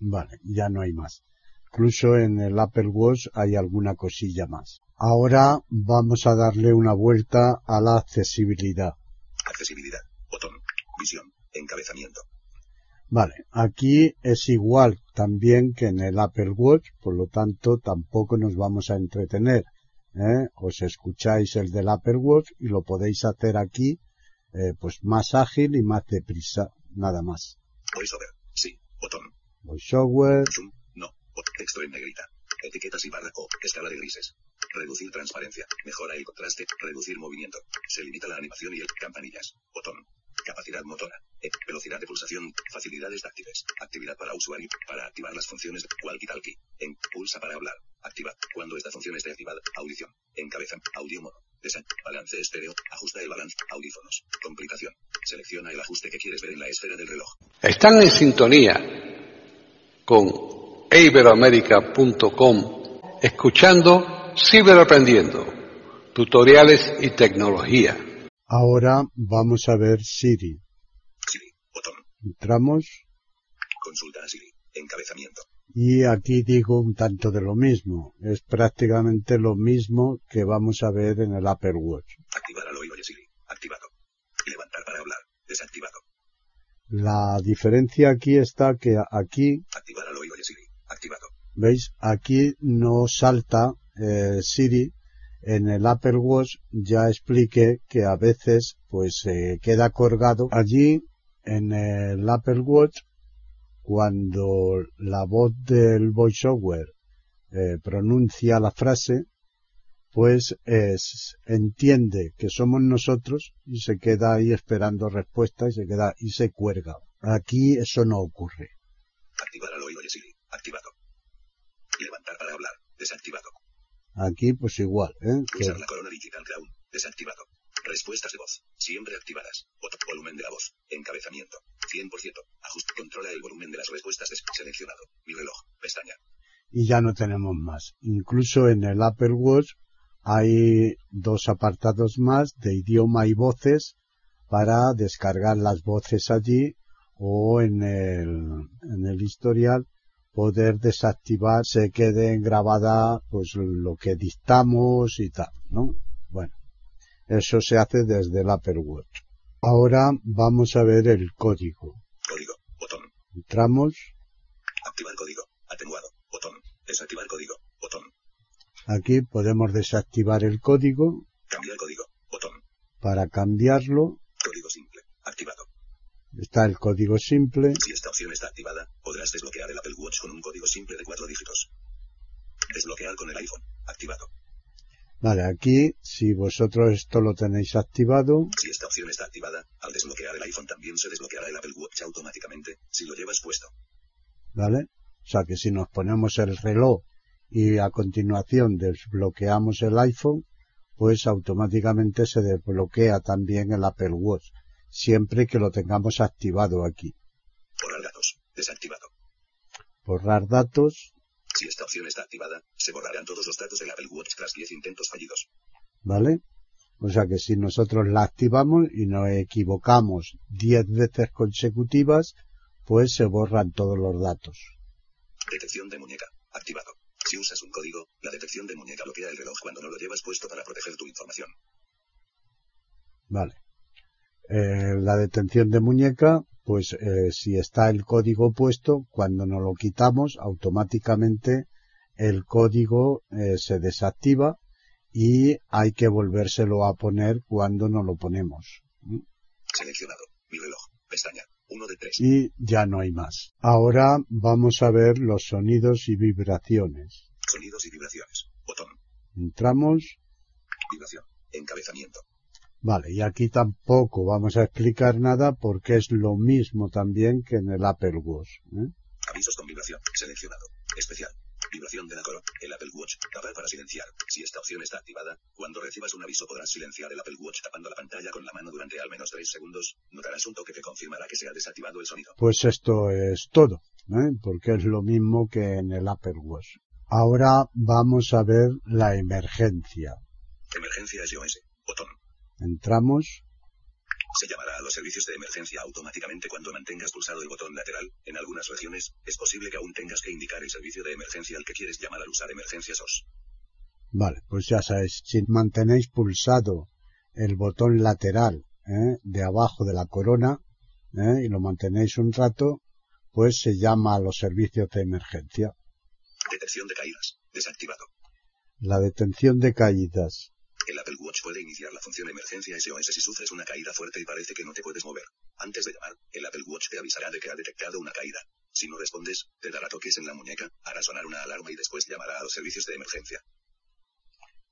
Vale, ya no hay más. Incluso en el Apple Watch hay alguna cosilla más. Ahora vamos a darle una vuelta a la accesibilidad. Accesibilidad. Botón. Visión. Encabezamiento. Vale, aquí es igual también que en el Apple Watch, por lo tanto tampoco nos vamos a entretener. ¿eh? Os escucháis el del Apple Watch y lo podéis hacer aquí, eh, pues más ágil y más deprisa, nada más. VoiceOver. Sí. Botón. VoiceOver. Zoom. Texto en negrita. Etiquetas y barra o escala de grises. Reducir transparencia. Mejora el contraste. Reducir movimiento. Se limita la animación y el campanillas. Botón. Capacidad motora. E, velocidad de pulsación. Facilidades táctiles. Actividad para usuario. Para activar las funciones walkie-talkie. En. Pulsa para hablar. Activa. Cuando esta función esté activada. Audición. Encabeza. Audio mono. Desa. Balance estéreo. Ajusta el balance. Audífonos. Complicación. Selecciona el ajuste que quieres ver en la esfera del reloj. Están en sintonía con iberoamerica.com escuchando Ciberaprendiendo, tutoriales y tecnología. Ahora vamos a ver Siri. Siri. Botón. Entramos Consulta a Siri. Encabezamiento. y aquí digo un tanto de lo mismo. Es prácticamente lo mismo que vamos a ver en el Apple Watch. Activar al oído de Siri. Activado. Levantar para hablar. Desactivado. La diferencia aquí está que aquí, Activar al oído de Siri. Veis, aquí no salta eh, Siri. En el Apple Watch ya expliqué que a veces pues se queda colgado. Allí en el Apple Watch cuando la voz del voiceover eh, pronuncia la frase, pues es, entiende que somos nosotros y se queda ahí esperando respuesta y se queda y se cuelga. Aquí eso no ocurre. Activar al oído Siri. Activado. Desactivado. Aquí pues igual, ¿eh? Que- Usar la corona digital crown. Desactivado. Respuestas de voz. Siempre activadas. Volumen de la voz. Encabezamiento. 100%. Ajuste. Controla el volumen de las respuestas. Seleccionado. Mi reloj. Pestaña. y ya no tenemos más. Incluso en el Apple Watch hay dos apartados más de idioma y voces para descargar las voces allí o en el, en el historial poder desactivar, se quede grabada pues lo que dictamos y tal, ¿no? Bueno, eso se hace desde el Apple Watch. Ahora vamos a ver el código. Código. Botón. Entramos, Activar código. Atenuado. Botón. Desactivar código. Botón. aquí podemos desactivar el código Cambiar código. Botón. para cambiarlo Código simple. Activado. Está el código simple Si esta opción está activada, podrás desbloquear el Apple Watch con un código simple de cuatro dígitos. Desbloquear con el iPhone. Activado. vale aquí si vosotros esto lo tenéis activado Si esta opción está activada, al desbloquear el iPhone también se desbloqueará el Apple Watch automáticamente, si lo llevas puesto. vale o sea que si nos ponemos el reloj y a continuación desbloqueamos el iPhone pues automáticamente se desbloquea también el Apple Watch siempre que lo tengamos activado aquí Borrar datos. Desactivado. borrar datos Si esta opción está activada, se borrarán todos los datos del Apple Watch tras 10 intentos fallidos. ¿vale? O sea que si nosotros la activamos y nos equivocamos 10 veces consecutivas, pues se borran todos los datos. Detección de muñeca. Activado. Si usas un código, la detección de muñeca bloquea el reloj cuando no lo llevas puesto para proteger tu información. Vale. Eh, la detención de muñeca, pues eh, si está el código puesto, cuando nos lo quitamos, automáticamente el código eh, se desactiva y hay que volvérselo a poner cuando nos lo ponemos. Seleccionado. Mi reloj. Pestaña. 1 de 3. Y ya no hay más. Ahora vamos a ver los sonidos y vibraciones. Sonidos y vibraciones. Botón. Entramos. Vibración. Encabezamiento. Vale, y aquí tampoco vamos a explicar nada porque es lo mismo también que en el Apple Watch. ¿eh? Avisos con vibración. Seleccionado. Especial. Vibración de la corona. El Apple Watch. Tapar para silenciar. Si esta opción está activada, cuando recibas un aviso podrás silenciar el Apple Watch tapando la pantalla con la mano durante al menos 3 segundos. Notarás un toque que confirmará que se ha desactivado el sonido. Pues esto es todo, ¿eh? porque es lo mismo que en el Apple Watch. Ahora vamos a ver la emergencia. Emergencia SOS. Botón. Entramos. Se llamará a los servicios de emergencia automáticamente cuando mantengas pulsado el botón lateral. En algunas regiones, es posible que aún tengas que indicar el servicio de emergencia al que quieres llamar al usar emergencia SOS. Vale, pues ya sabéis, si mantenéis pulsado el botón lateral ¿eh? de abajo de la corona ¿eh? y lo mantenéis un rato, pues se llama a los servicios de emergencia. Detección de caídas. Desactivado. La detención de caídas. El Apple Watch puede iniciar la función emergencia SOS si sufres una caída fuerte y parece que no te puedes mover. Antes de llamar, el Apple Watch te avisará de que ha detectado una caída. Si no respondes, te dará toques en la muñeca, hará sonar una alarma y después llamará a los servicios de emergencia.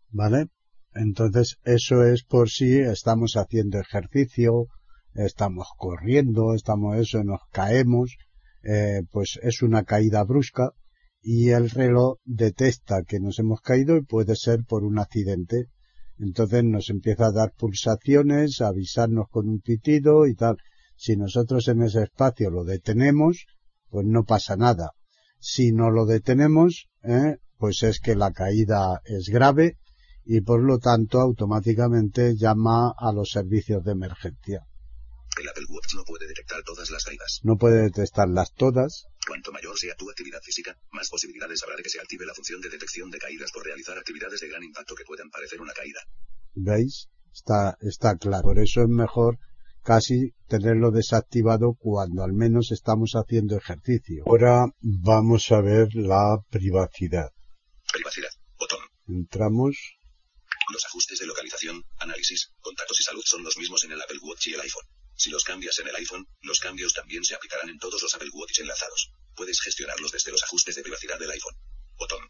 ¿Vale? Entonces, eso es por si estamos haciendo ejercicio, estamos corriendo, estamos eso, nos caemos, eh, pues es una caída brusca y el reloj detecta que nos hemos caído y puede ser por un accidente. Entonces nos empieza a dar pulsaciones, a avisarnos con un pitido y tal. Si nosotros en ese espacio lo detenemos, pues no pasa nada. Si no lo detenemos, ¿eh? pues es que la caída es grave y por lo tanto automáticamente llama a los servicios de emergencia. No puede detectar todas las caídas. No puede detectarlas todas. Cuanto mayor sea tu actividad física, más posibilidades habrá de que se active la función de detección de caídas por realizar actividades de gran impacto que puedan parecer una caída. ¿Veis? Está, está claro. Por eso es mejor casi tenerlo desactivado cuando al menos estamos haciendo ejercicio. Ahora vamos a ver la privacidad. Privacidad. Botón. Entramos. Los ajustes de localización, análisis, contactos y salud son los mismos en el Apple Watch y el iPhone. Si los cambias en el iPhone, los cambios también se aplicarán en todos los Apple Watch enlazados. Puedes gestionarlos desde los ajustes de privacidad del iPhone. Botón.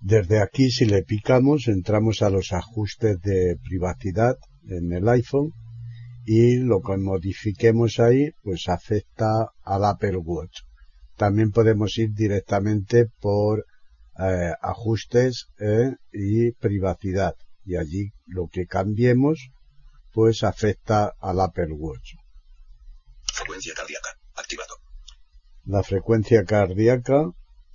Desde aquí, si le picamos, entramos a los ajustes de privacidad en el iPhone y lo que modifiquemos ahí, pues afecta al Apple Watch. También podemos ir directamente por eh, ajustes eh, y privacidad y allí lo que cambiemos pues afecta al Apple Watch. Frecuencia cardíaca. Activado. La frecuencia cardíaca.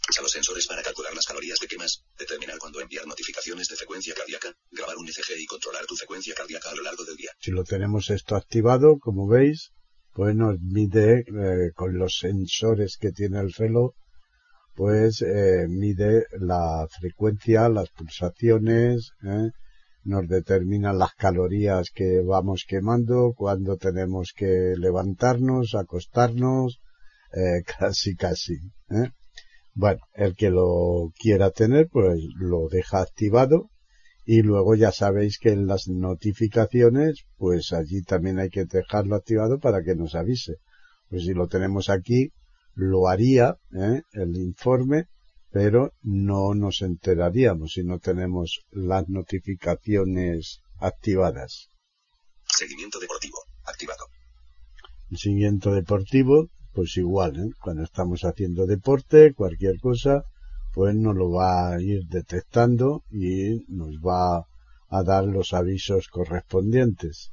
Usa los sensores para calcular las calorías que quemas, determinar cuándo enviar notificaciones de frecuencia cardíaca, grabar un ECG y controlar tu frecuencia cardíaca a lo largo del día. Si lo tenemos esto activado, como veis, pues nos mide eh, con los sensores que tiene el reloj, pues eh, mide la frecuencia, las pulsaciones, eh, nos determina las calorías que vamos quemando, cuando tenemos que levantarnos, acostarnos, eh, *laughs* casi casi. ¿eh? Bueno, el que lo quiera tener, pues lo deja activado y luego ya sabéis que en las notificaciones, pues allí también hay que dejarlo activado para que nos avise. Pues si lo tenemos aquí, lo haría ¿eh? el informe pero no nos enteraríamos si no tenemos las notificaciones activadas. Seguimiento deportivo, activado. El seguimiento deportivo, pues igual, ¿eh? cuando estamos haciendo deporte, cualquier cosa, pues nos lo va a ir detectando y nos va a dar los avisos correspondientes.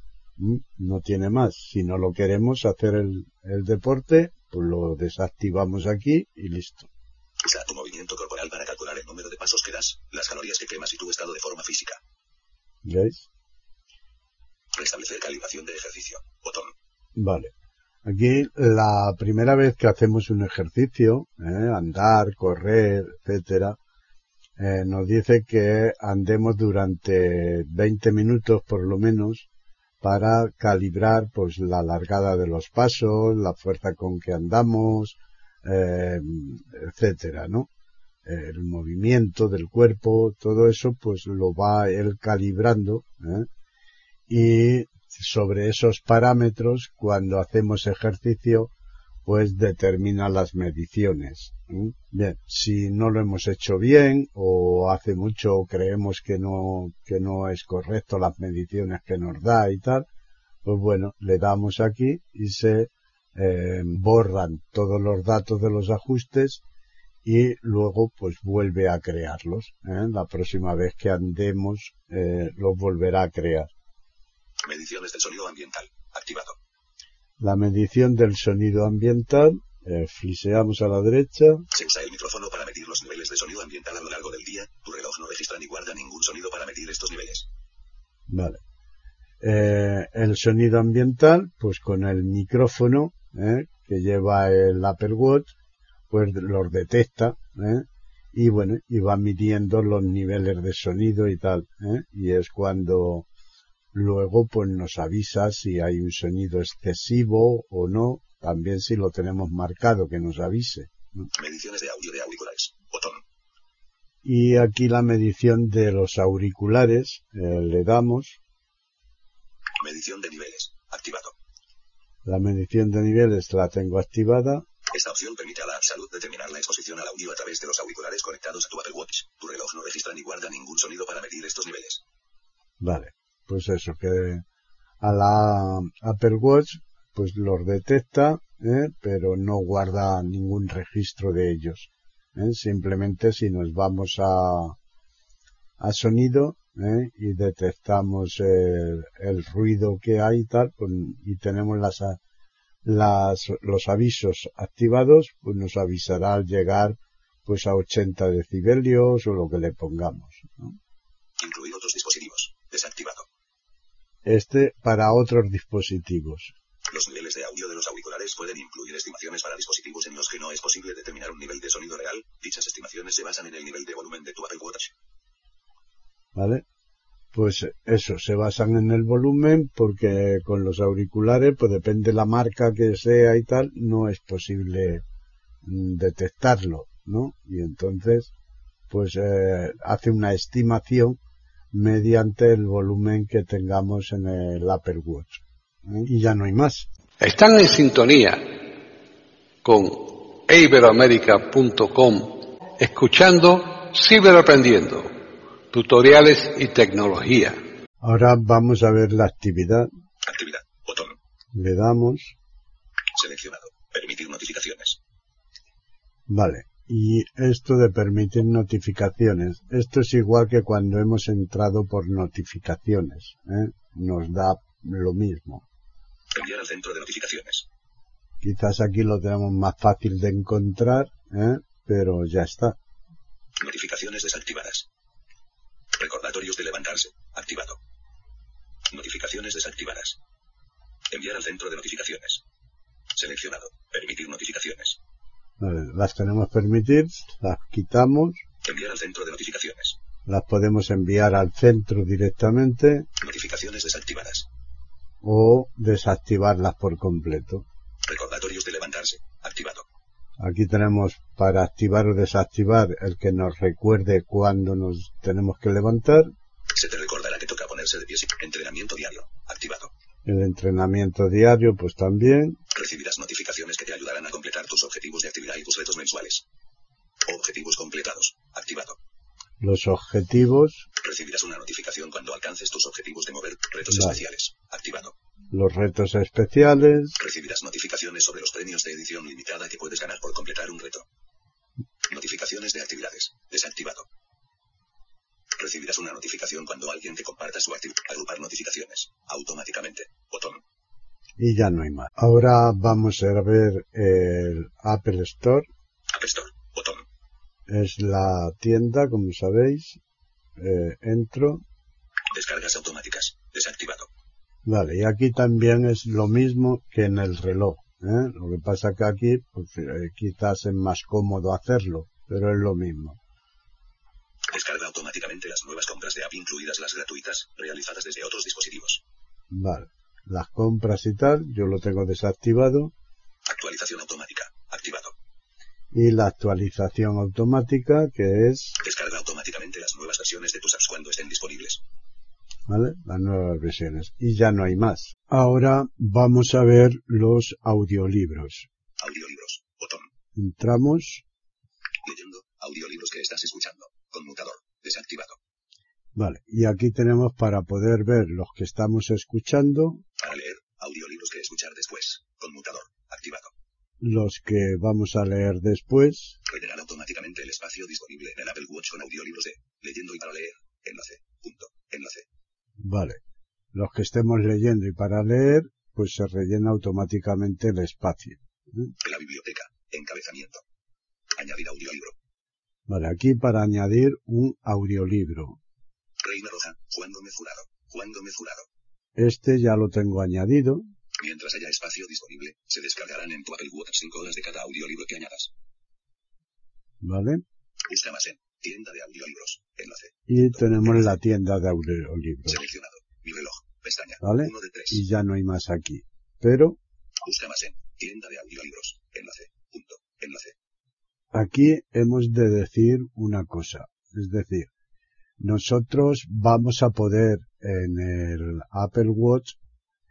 No tiene más. Si no lo queremos hacer el, el deporte, pues lo desactivamos aquí y listo. Usa tu movimiento corporal para calcular el número de pasos que das, las calorías que quemas y tu estado de forma física. ¿Veis? Restablecer calibración de ejercicio. Botón. Vale. Aquí la primera vez que hacemos un ejercicio, ¿eh? andar, correr, etcétera, eh, nos dice que andemos durante 20 minutos por lo menos para calibrar pues la largada de los pasos, la fuerza con que andamos, eh, etcétera, ¿no? El movimiento del cuerpo, todo eso, pues lo va él calibrando, ¿eh? y sobre esos parámetros, cuando hacemos ejercicio, pues determina las mediciones. ¿eh? Bien, si no lo hemos hecho bien o hace mucho creemos que no, que no es correcto las mediciones que nos da y tal, pues bueno, le damos aquí y se eh, borran todos los datos de los ajustes y luego pues vuelve a crearlos. ¿eh? La próxima vez que andemos eh, los volverá a crear. Mediciones del sonido ambiental. Activado. La medición del sonido ambiental. Eh, fliseamos a la derecha. Se usa el micrófono para medir los niveles de sonido ambiental a lo largo del día. Tu reloj no registra ni guarda ningún sonido para medir estos niveles. Vale. Eh, el sonido ambiental, pues con el micrófono ¿eh? que lleva el Apple Watch, pues los detecta, ¿eh? y bueno, y va midiendo los niveles de sonido y tal, ¿eh? y es cuando luego pues nos avisa si hay un sonido excesivo o no, también si lo tenemos marcado que nos avise. ¿no? Mediciones de audio de auriculares. Botón. Y aquí la medición de los auriculares, eh, le damos, Medición de niveles. Activado. la medición de niveles la tengo activada, Esta opción permite a la App Salud determinar la exposición al audio a través de los auriculares conectados a tu Apple Watch. Tu reloj no registra ni guarda ningún sonido para medir estos niveles. Vale, pues eso, que a la Apple Watch pues los detecta, ¿eh? pero no guarda ningún registro de ellos. ¿eh? Simplemente si nos vamos a, a sonido ¿eh? y detectamos el, ruido que hay y tal, pues, y tenemos las, las, los avisos activados, pues nos avisará al llegar pues a 80 decibelios o lo que le pongamos. ¿no? Incluir otros dispositivos. desactivado. Este para otros dispositivos. Los niveles de audio de los auriculares pueden incluir estimaciones para dispositivos en los que no es posible determinar un nivel de sonido real. Dichas estimaciones se basan en el nivel de volumen de tu Apple Watch. ¿Vale? Pues eso, se basan en el volumen porque con los auriculares, pues depende la marca que sea y tal, no es posible mm, detectarlo, ¿no? Y entonces, pues eh, hace una estimación mediante el volumen que tengamos en el Apple Watch. ¿eh? Y ya no hay más. Están en sintonía con iberoamerica.com escuchando Ciberaprendiendo, tutoriales y tecnología. Ahora vamos a ver la actividad. Actividad. Botón. Le damos. Seleccionado. Permitir notificaciones. Vale. Y esto de permitir notificaciones. Esto es igual que cuando hemos entrado por notificaciones. ¿eh? Nos da lo mismo. Enviar al centro de notificaciones. Quizás aquí lo tenemos más fácil de encontrar, ¿eh? pero ya está. Notificaciones desactivadas. Recordatorios de levantarse. Activado. Notificaciones desactivadas. Enviar al centro de notificaciones. Seleccionado. Permitir notificaciones. Vale, las tenemos permitir, las quitamos, Enviar al centro de notificaciones. las podemos enviar al centro directamente Notificaciones desactivadas. o desactivarlas por completo. Recordatorios de levantarse. Activado. Aquí tenemos para activar o desactivar el que nos recuerde cuando nos tenemos que levantar, Se te recordará que toca ponerse de pie. Entrenamiento diario. Activado. el entrenamiento diario pues también, Recibirás notificaciones que te ayudarán a completar tus objetivos de actividad y tus retos mensuales. Objetivos completados. Activado. los objetivos, Recibirás una notificación cuando alcances tus objetivos de mover. Retos Vale. especiales. Activado. los retos especiales, Recibirás notificaciones sobre los premios de edición limitada que puedes ganar por completar un reto. Notificaciones de actividades. Desactivado. Recibirás una notificación cuando alguien te comparta su actividad. Agrupar notificaciones. Automáticamente. Botón. y ya no hay más. Ahora vamos a ver el Apple Store, App Store. Botón. es la tienda, como sabéis, Eh, entro, Descargas automáticas. Desactivado. Vale, y aquí también es lo mismo que en el reloj. ¿eh? Lo que pasa que aquí pues, eh, quizás es más cómodo hacerlo, pero es lo mismo. Descarga automáticamente las nuevas compras de app incluidas las gratuitas, realizadas desde otros dispositivos. Vale, las compras y tal, yo lo tengo desactivado. Actualización automática. Activado. Y la actualización automática, que es, Descarga automáticamente las nuevas versiones de tus apps cuando estén disponibles. ¿Vale? Las nuevas versiones. Y ya no hay más. Ahora vamos a ver los audiolibros. Audiolibros. Botón. Entramos, Leyendo. Audiolibros que estás escuchando. Conmutador. Desactivado. vale, y aquí tenemos para poder ver los que estamos escuchando, Para leer. Audiolibros que escuchar después. Conmutador. Activado. los que vamos a leer después, Rellenar automáticamente el espacio disponible en el Apple Watch con audiolibros de leyendo y para leer. Enlace. Punto. Enlace. Vale. Los que estemos leyendo y para leer, pues se rellena automáticamente el espacio. La biblioteca. Encabezamiento. Añadir audiolibro. Vale, aquí para añadir un audiolibro. Reina Roja. Juan Gómez Jurado. Juan Gómez Jurado. Este ya lo tengo añadido. Mientras haya espacio disponible, se descargarán en tu Apple Watch 5 horas de cada audiolibro que añadas. ¿Vale? Busca tienda de audiolibros. Enlace. Y tenemos la tienda de audiolibros. Seleccionado. Mi reloj. Pestaña. ¿Vale? 1 de 3. Y ya no hay más aquí. Pero Busca más en tienda de audiolibros. Enlace. Punto. Enlace. aquí hemos de decir una cosa. Es decir, nosotros vamos a poder en el Apple Watch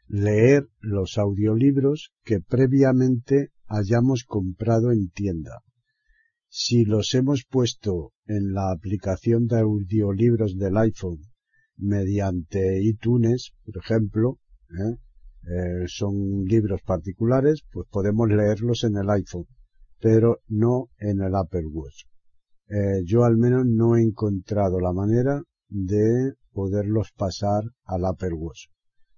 leer los audiolibros que previamente hayamos comprado en tienda. Si los hemos puesto en la aplicación de audiolibros del iPhone mediante iTunes, por ejemplo, ¿eh? Eh, son libros particulares, pues podemos leerlos en el iPhone, pero no en el Apple Watch. Eh, yo al menos no he encontrado la manera de poderlos pasar al Apple Watch.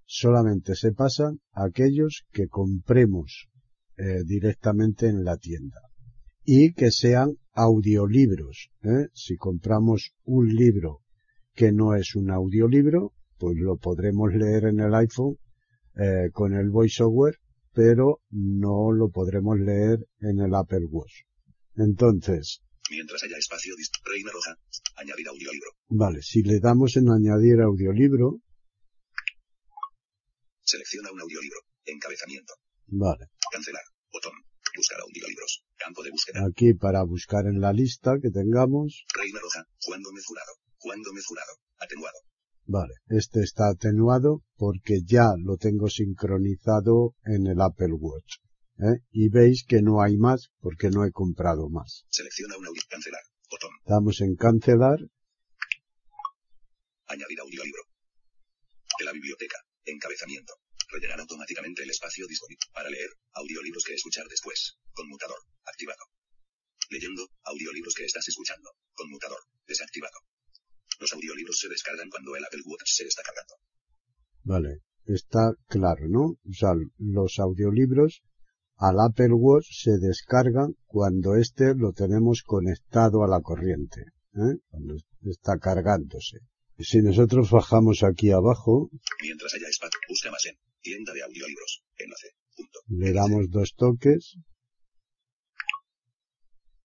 Solamente se pasan aquellos que compremos directamente en la tienda y que sean audiolibros. ¿eh? Si compramos un libro que no es un audiolibro, pues lo podremos leer en el iPhone eh, con el VoiceOver, pero no lo podremos leer en el Apple Watch. Entonces, Mientras haya espacio, Reina Roja. Añadir audiolibro. vale, si le damos en añadir audiolibro, Selecciona un audiolibro. Encabezamiento. vale, Cancelar. Botón. Buscar. Campo de búsqueda. aquí para buscar en la lista que tengamos, Reina Roja. Juan Gómez Jurado. Juan Gómez Jurado. Atenuado. vale, este está atenuado porque ya lo tengo sincronizado en el Apple Watch. ¿eh? Y veis que no hay más porque no he comprado más. Selecciona un audio. Cancelar. Botón. Damos en cancelar, Añadir audiolibro. De la biblioteca. Encabezamiento. Rellenar automáticamente el espacio disponible. Para leer. Audiolibros que escuchar después. Conmutador. Activado. Leyendo. Audiolibros que estás escuchando. Conmutador. Desactivado. Los audiolibros se descargan cuando el Apple Watch se está cargando. vale, está claro, ¿no? O sea, los audiolibros al Apple Watch se descargan cuando este lo tenemos conectado a la corriente, ¿eh? cuando está cargándose. Si nosotros bajamos aquí abajo, Mientras haya espacio. Busca más en. Tienda de audiolibros. Enlace. Punto. le damos dos toques,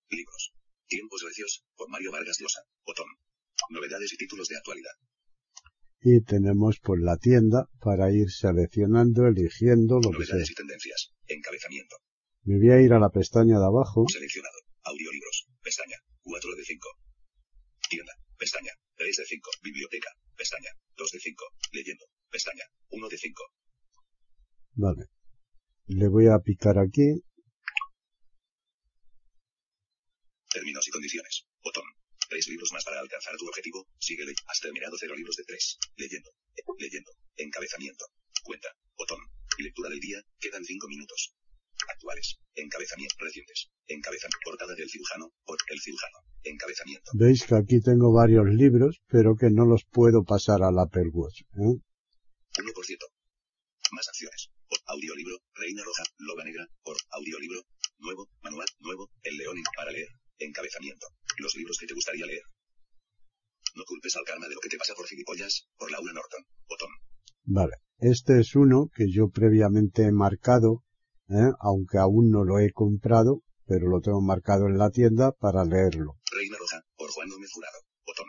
Libros. Tiempos recios. Por Mario Vargas Llosa. Botón. Novedades y títulos de actualidad. y tenemos pues la tienda para ir seleccionando, eligiendo lo que sea. Novedades y tendencias. Encabezamiento. Me voy a ir a la pestaña de abajo, Seleccionado. Audiolibros. Pestaña. 4 de 5. Tienda. Pestaña. 3 de 5. Biblioteca. Pestaña. 2 de 5. Leyendo. Pestaña. 1 de 5. Vale. Le voy a picar aquí, Términos y condiciones. Botón. 3 libros más para alcanzar tu objetivo. Síguele. Has terminado 0 libros de 3. Leyendo. Eh, Leyendo. Encabezamiento. Cuenta. Botón. Lectura del día. Quedan 5 minutos. Actuales. Encabezamiento. Recientes. Encabezamiento. Portada del cirujano. Por el cirujano. Encabezamiento. veis que aquí tengo varios libros, pero que no los puedo pasar al Apple Watch. ¿eh? 1%. Más acciones. Por audiolibro, Reina Roja, Loba Negra, por audiolibro, nuevo, manual, nuevo, El León para leer, encabezamiento. Los libros que te gustaría leer. No culpes al karma de lo que te pasa por gilipollas, por Laura Norton. Botón. Vale, este es uno que yo previamente he marcado, ¿eh? aunque aún no lo he comprado, pero lo tengo marcado en la tienda para leerlo. Reina Roja, por Juan Gómez Jurado. Botón.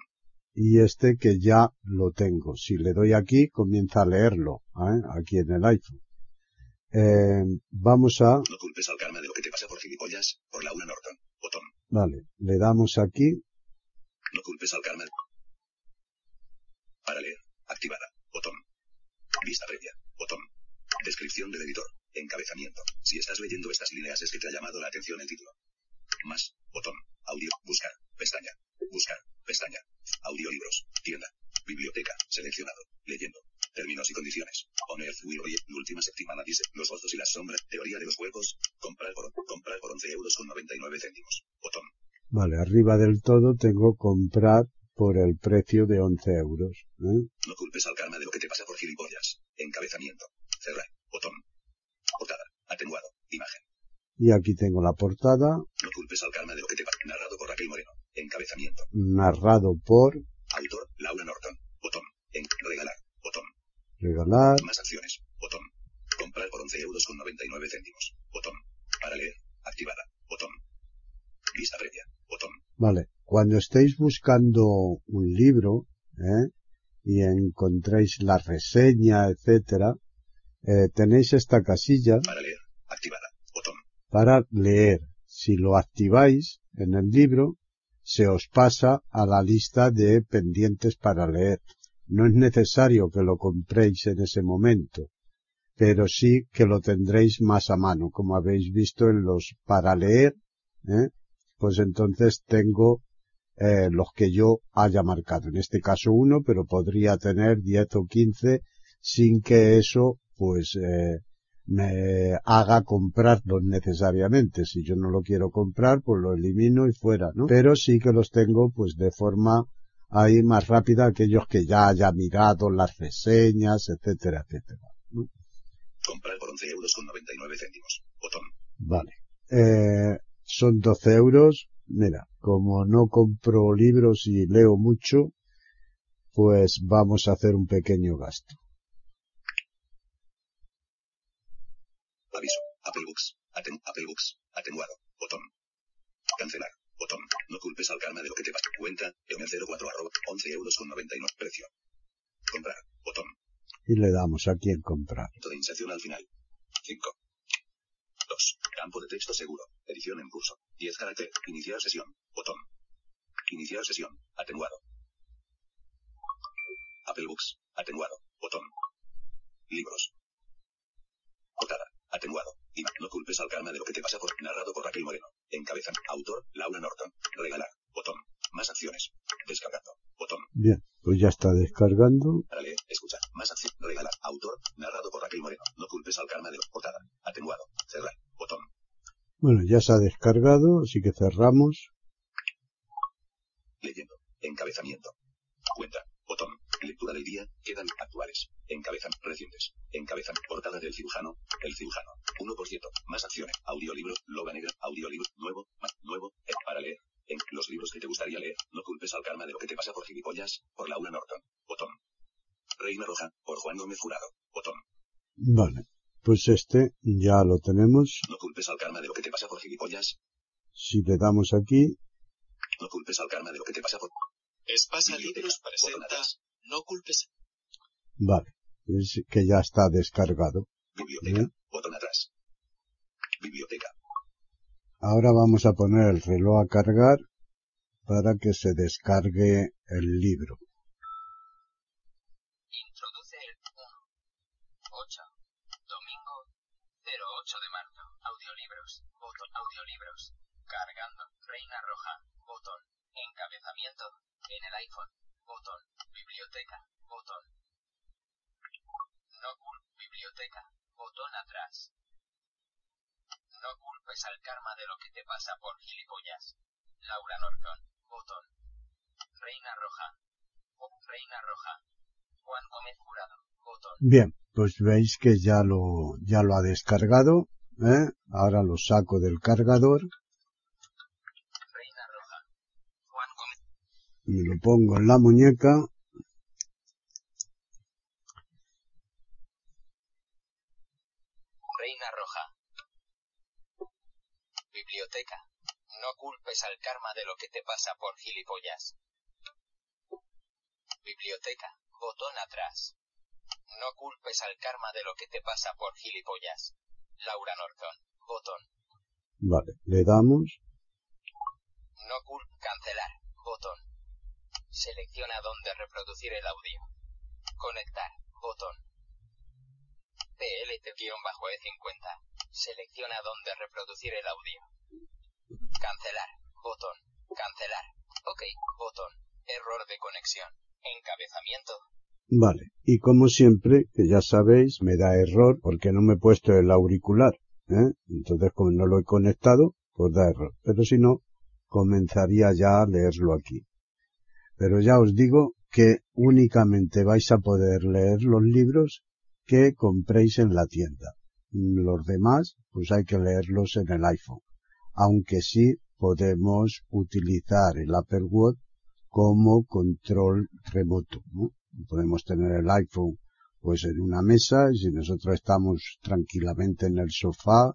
Y este que ya lo tengo. Si le doy aquí, comienza a leerlo, ¿eh? aquí en el iPhone. Eh, vamos a, No culpes al karma de lo que te pasa por gilipollas, por Laura Norton. Botón. vale, le damos aquí, No culpes al karma. Para leer. Activada. Botón. Vista previa. Botón. Descripción del editor. Encabezamiento. Si estás leyendo estas líneas es que te ha llamado la atención el título. Más. Botón. Audio. Buscar. Pestaña. Buscar. Pestaña. Audiolibros. Tienda. Biblioteca. Seleccionado. Leyendo. Términos y condiciones. On Earth La última semana dice. Los gozos y las sombras. Teoría de los huecos. Comprar por, comprar por 11 euros con 99 céntimos. Botón. vale, arriba del todo tengo comprar por el precio de 11 euros. ¿eh? No culpes al karma de lo que te pasa por gilipollas. Encabezamiento. Cerrar. Botón. Portada. Atenuado. Imagen. Y aquí tengo la portada, No culpes al karma de lo que te pasa. Narrado por Raquel Moreno. Encabezamiento. narrado por Autor. Laura Norton. Botón. En. Regalar. Botón. regalar, Más acciones. Botón. Comprar por 11 euros con 99 céntimos. Botón. Para leer. Activada. Botón. Vista previa. Botón. Vale, cuando estéis buscando un libro ¿eh? y encontréis la reseña, etcétera, eh, tenéis esta casilla Para leer. Activada. Botón. para leer. Si lo activáis en el libro, se os pasa a la lista de pendientes para leer. No es necesario que lo compréis en ese momento, pero sí que lo tendréis más a mano, como habéis visto en los para leer, ¿eh? pues entonces tengo eh, los que yo haya marcado. En este caso uno, pero podría tener 10 o 15 sin que eso pues eh, me haga comprarlos necesariamente. Si yo no lo quiero comprar, pues lo elimino y fuera, ¿no? Pero sí que los tengo pues de forma ahí más rápida aquellos que ya haya mirado las reseñas, etcétera, etcétera. ¿no? Comprar por 11 euros con 99 céntimos. Botón. Vale. Eh, son 12 euros. Mira, como no compro libros y leo mucho, pues vamos a hacer un pequeño gasto. Aviso. Apple Books. Aten Apple Books. Atenuado. Botón. Cancelar. Botón. No culpes al karma de lo que te pasa. Cuenta. En el 04 arroba. 11 euros con 99. Precio. Comprar. Botón. Y le damos aquí en comprar. De inserción al final. 5. 2. Campo de texto seguro. Edición en curso. 10 caracteres. Iniciar sesión. Botón. Iniciar sesión. Atenuado. Apple Books. Atenuado. Botón. Libros. Portada. Atenuado. Y no culpes al karma de lo que te pasa por narrado por Raquel Moreno. Encabezan. Autor. Laura Norton. Regalar. Botón. Más acciones. Descargando. Botón. Bien, pues ya está descargando. Para leer. Escuchar. Más acción. Regalar. Autor. Narrado por Raquel Moreno. No culpes al karma de lo. Portada. Atenuado. Cerrar. Botón. Bueno, ya se ha descargado, así que cerramos. Leyendo. Encabezamiento. Cuenta. Botón. Lectura del día. Quedan actuales. Encabezan. Recientes. Encabezan. Portada del cirujano. El cirujano. 1%. Más acciones. Audiolibro. Loba negra. Audiolibro. Nuevo. Más. Nuevo. eh, para leer. En los libros que te gustaría leer. No culpes al karma de lo que te pasa por gilipollas. Por Laura Norton. Botón. Reina Roja. Por Juan Gómez Jurado. Botón. Vale, pues este ya lo tenemos. No culpes al karma de lo que te pasa por gilipollas. Si le damos aquí, No culpes al karma de lo que te pasa por... Espasa. Libros presenta. No culpes. vale, es que ya está descargado. Biblioteca. Botón atrás. Biblioteca. Ahora vamos a poner el reloj a cargar para que se descargue el libro. Introduce el 1. 8. Domingo 08 de marzo. Audiolibros. Botón. Audiolibros. Cargando. Reina Roja. Botón. Encabezamiento. En el iPhone. Biblioteca. Botón. No cul. Biblioteca. Botón atrás. No culpes al karma de lo que te pasa por gilipollas. Laura Norton. Botón. Reina Roja. Reina Roja. Juan Gómez Jurado. Botón. Bien, pues veis que ya lo, ya lo ha descargado. ¿eh? Ahora lo saco del cargador, Reina Roja. Juan Gómez. me lo pongo en la muñeca Reina Roja. Biblioteca. No culpes al karma de lo que te pasa por gilipollas. Biblioteca. Botón atrás. No culpes al karma de lo que te pasa por gilipollas. Laura Norton. Botón. Vale, le damos. No cul cancelar. Botón. Selecciona dónde reproducir el audio. Conectar. Botón. PLT-E50. Selecciona dónde reproducir el audio. Cancelar. Botón. Cancelar. Ok. Botón. Error de conexión. Encabezamiento. Vale, y como siempre, que ya sabéis, me da error porque no me he puesto el auricular. ¿eh? Entonces, como no lo he conectado, pues da error. Pero si no, comenzaría ya a leerlo aquí. Pero ya os digo que únicamente vais a poder leer los libros que compréis en la tienda. Los demás, pues hay que leerlos en el iPhone. Aunque sí podemos utilizar el Apple Watch como control remoto. ¿no? Podemos tener el iPhone pues en una mesa y si nosotros estamos tranquilamente en el sofá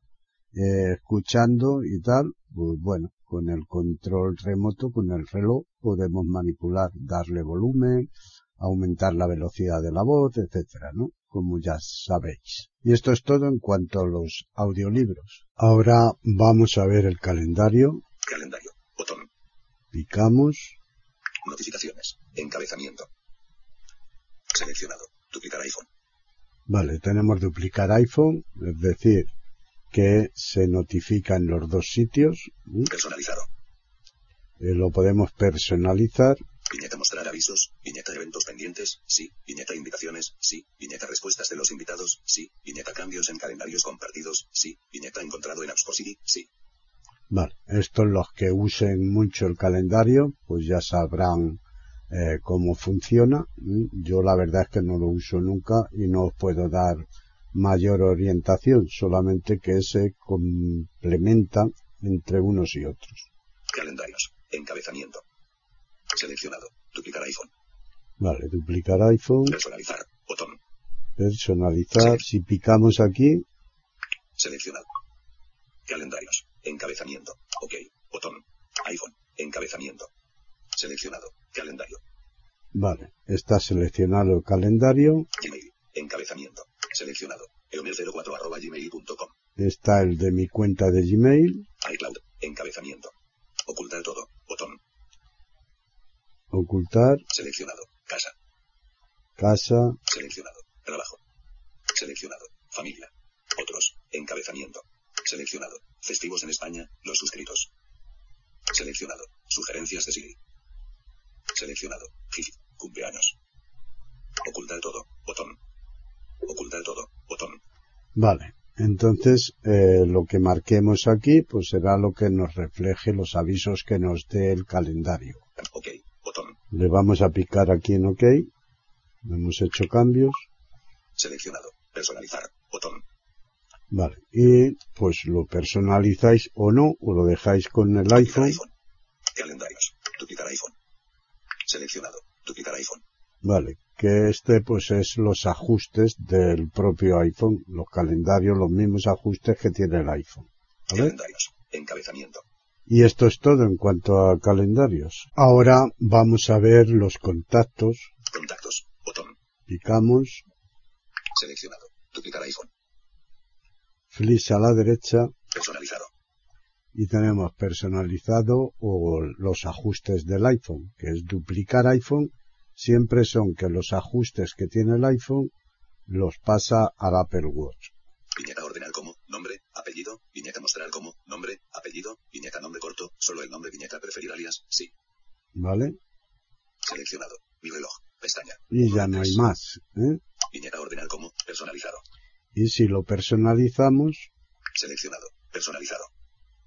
eh, escuchando y tal, pues bueno, con el control remoto, con el reloj, podemos manipular, darle volumen, aumentar la velocidad de la voz, etcétera, ¿no? Como ya sabéis. Y esto es todo en cuanto a los audiolibros. Ahora vamos a ver el calendario. Calendario. Botón. Picamos. Notificaciones. Encabezamiento. Seleccionado. Duplicar iPhone. Vale, tenemos duplicar iPhone, es decir, que se notifica en los dos sitios. Personalizado. Eh, lo podemos personalizar. Viñeta mostrar avisos. Viñeta eventos pendientes. Sí. Viñeta invitaciones. Sí. Viñeta respuestas de los invitados. Sí. Viñeta cambios en calendarios compartidos. Sí. Viñeta encontrado en Apps por Siri. Sí. Vale, estos los que usen mucho el calendario, pues ya sabrán eh, cómo funciona. ¿m? Yo la verdad es que no lo uso nunca y no os puedo dar mayor orientación, solamente que se complementan entre unos y otros. Calendarios. Encabezamiento. Seleccionado. Duplicar iPhone. Vale, duplicar iPhone, Personalizar. Botón. personalizar. Si picamos aquí, Seleccionado. Calendarios. Encabezamiento. OK. Botón. iPhone. Encabezamiento. Seleccionado. Calendario. vale, está seleccionado el calendario, Gmail. Encabezamiento. Seleccionado. eomer04 arroba gmail.com. está el de mi cuenta de Gmail, iCloud. Encabezamiento. Ocultar todo. Botón. Ocultar, Seleccionado. Casa. casa, Seleccionado. Trabajo. Seleccionado. Familia. Otros. Encabezamiento. Seleccionado. Festivos en España. Los suscritos. Seleccionado. Sugerencias de Siri. Seleccionado. GIF. Cumpleaños. Ocultar todo. Botón. Ocultar todo. Botón. Vale, entonces eh, lo que marquemos aquí pues será lo que nos refleje los avisos que nos dé el calendario. OK. Le vamos a picar aquí en OK. Hemos hecho cambios. Seleccionado. Personalizar. Botón. Vale, y pues lo personalizáis o no, o lo dejáis con el iPhone. iPhone. Calendarios. Duplicar iPhone. Seleccionado. Duplicar iPhone. Vale, que este pues es los ajustes del propio iPhone, los calendarios, los mismos ajustes que tiene el iPhone. ¿Vale? Calendarios. Encabezamiento. Y esto es todo en cuanto a calendarios. Ahora vamos a ver los contactos. Contactos. Botón. Picamos, Seleccionado. Duplicar iPhone. flick a la derecha Personalizado. y tenemos personalizado o los ajustes del iPhone, que es duplicar iPhone. Siempre son que los ajustes que tiene el iPhone los pasa al Apple Watch. Viñeta ordenar como, nombre, apellido, viñeta mostrar como, nombre, apellido, viñeta nombre corto, solo el nombre viñeta preferir alias, sí. ¿Vale? Seleccionado. Mi reloj. Pestaña. Y ya no hay más. ¿eh? Viñeta ordenar como, personalizado. Y si lo personalizamos, Seleccionado. Personalizado.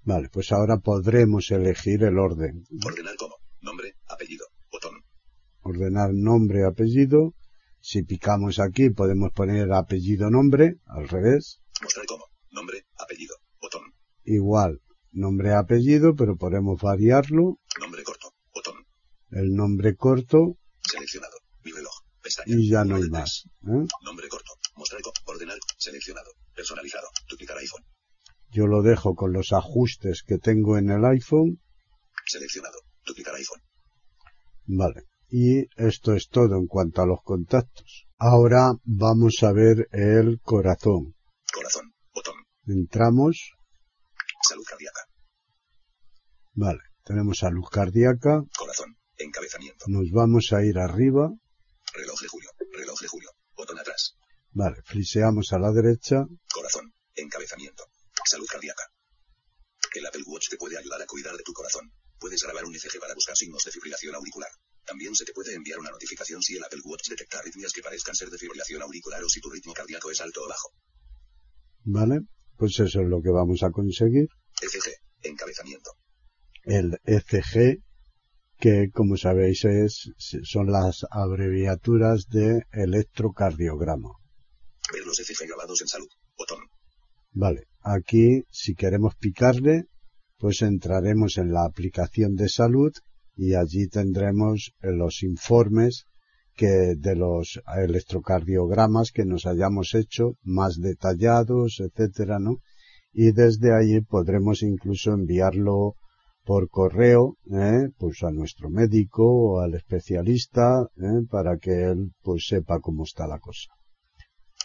vale, pues ahora podremos elegir el orden. Ordenar como, nombre, apellido, botón. Ordenar nombre, apellido. Si picamos aquí podemos poner apellido, nombre, al revés. Mostrar como, nombre, apellido. Igual, nombre, apellido, pero podemos variarlo. Nombre corto, botón. El nombre corto Seleccionado. Mi reloj. Pestaña. y ya no hay más. ¿eh? Nombre corto. Mostrar ordenar, seleccionado. Personalizado. Duplicar iPhone. Yo lo dejo con los ajustes que tengo en el iPhone. Seleccionado. Duplicar iPhone. Vale. Y esto es todo en cuanto a los contactos. Ahora vamos a ver el corazón. Corazón. Botón. Entramos. Salud cardíaca. Vale. Tenemos salud cardíaca. Corazón. Encabezamiento. Nos vamos a ir arriba. Reloj de julio. Reloj de julio. Botón atrás. Vale. Fliseamos a la derecha. Corazón. Encabezamiento. Salud cardíaca. El Apple Watch te puede ayudar a cuidar de tu corazón. Puedes grabar un ECG para buscar signos de fibrilación auricular. También se te puede enviar una notificación si el Apple Watch detecta arritmias que parezcan ser de fibrilación auricular o si tu ritmo cardíaco es alto o bajo. Vale. Pues eso es lo que vamos a conseguir. Encabezamiento. El ECG, que como sabéis es, son las abreviaturas de electrocardiograma. Ver los ECG grabados en salud. Botón. Vale, aquí si queremos picarle, pues entraremos en la aplicación de salud y allí tendremos los informes que de los electrocardiogramas que nos hayamos hecho más detallados, etcétera, ¿no? Y desde ahí podremos incluso enviarlo por correo, ¿eh? pues a nuestro médico o al especialista, ¿eh? para que él pues sepa cómo está la cosa.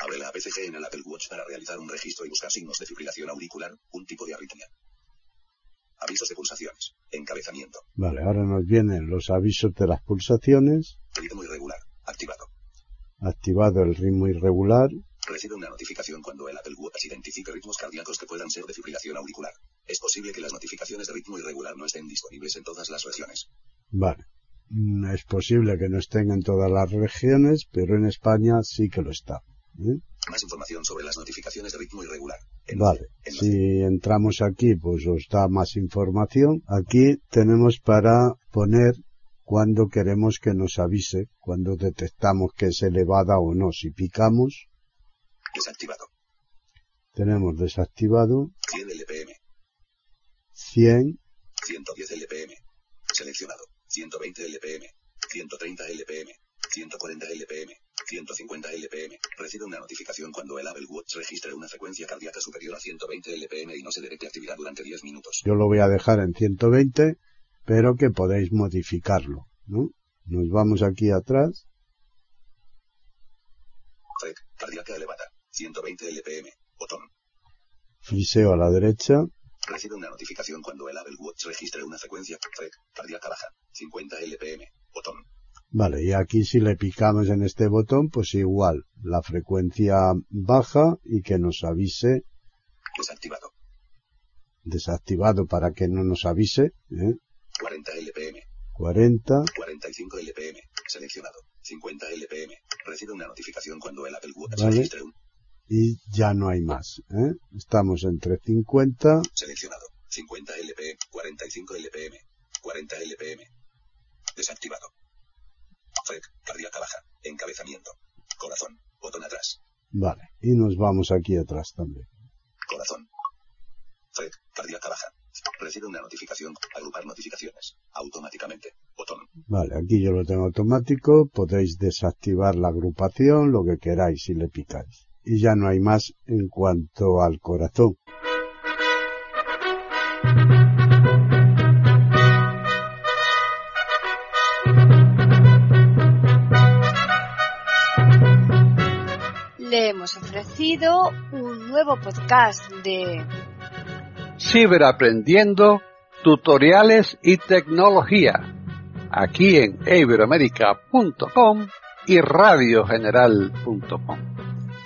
Abre la APCG en el Apple Watch para realizar un registro y buscar signos de fibrilación auricular, un tipo de arritmia. Avisos de pulsaciones. Encabezamiento. Vale, ahora nos vienen los avisos de las pulsaciones, Ritmo irregular. Activado. activado el ritmo irregular, Recibe una notificación cuando el Apple Watch identifique ritmos cardíacos que puedan ser de fibrilación auricular. Es posible que las notificaciones de ritmo irregular no estén disponibles en todas las regiones. Vale. Mm, Es posible que no estén en todas las regiones, pero en España sí que lo está. ¿eh? Más información sobre las notificaciones de ritmo irregular. En- Vale. en- Si entramos aquí, pues os da más información. Aquí tenemos para poner cuando queremos que nos avise, cuando detectamos que es elevada o no. Si picamos, Desactivado. tenemos desactivado 100 LPM. 100, 110 LPM. Seleccionado. 120 LPM. 130 LPM. 140 LPM, 150 LPM. Recibe una notificación cuando el Apple Watch registre una frecuencia cardíaca superior a 120 LPM y no se detecte actividad durante 10 minutos. Yo lo voy a dejar en 120, pero que podéis modificarlo, ¿no? Nos vamos aquí atrás. Cardíaca elevada, 120 LPM, botón. Friseo a la derecha. Recibe una notificación cuando el Apple Watch registre una frecuencia Frec, cardíaca baja, 50 LPM, botón. Vale, y aquí si le picamos en este botón, pues igual, la frecuencia baja y que nos avise Desactivado. desactivado para que no nos avise, ¿eh? 40 LPM, 40, 45 LPM, seleccionado. 50 LPM. Recibe una notificación cuando el Apple Watch Vale. registre un y ya no hay más, ¿eh? Estamos entre 50, seleccionado. 50 LPM, 45 LPM, 40 LPM. Desactivado. Frec, cardíaca baja, encabezamiento. Corazón, botón atrás. vale, y nos vamos aquí atrás también. Corazón. Frec, cardíaca baja. Recibe una notificación. Agrupar notificaciones. Automáticamente. Botón. Vale, aquí yo lo tengo automático, podéis desactivar la agrupación, lo que queráis si le picáis. Y ya no hay más en cuanto al corazón. Le hemos ofrecido un nuevo podcast de Ciberaprendiendo, tutoriales y tecnología. Aquí en iberoamerica.com y radiogeneral.com.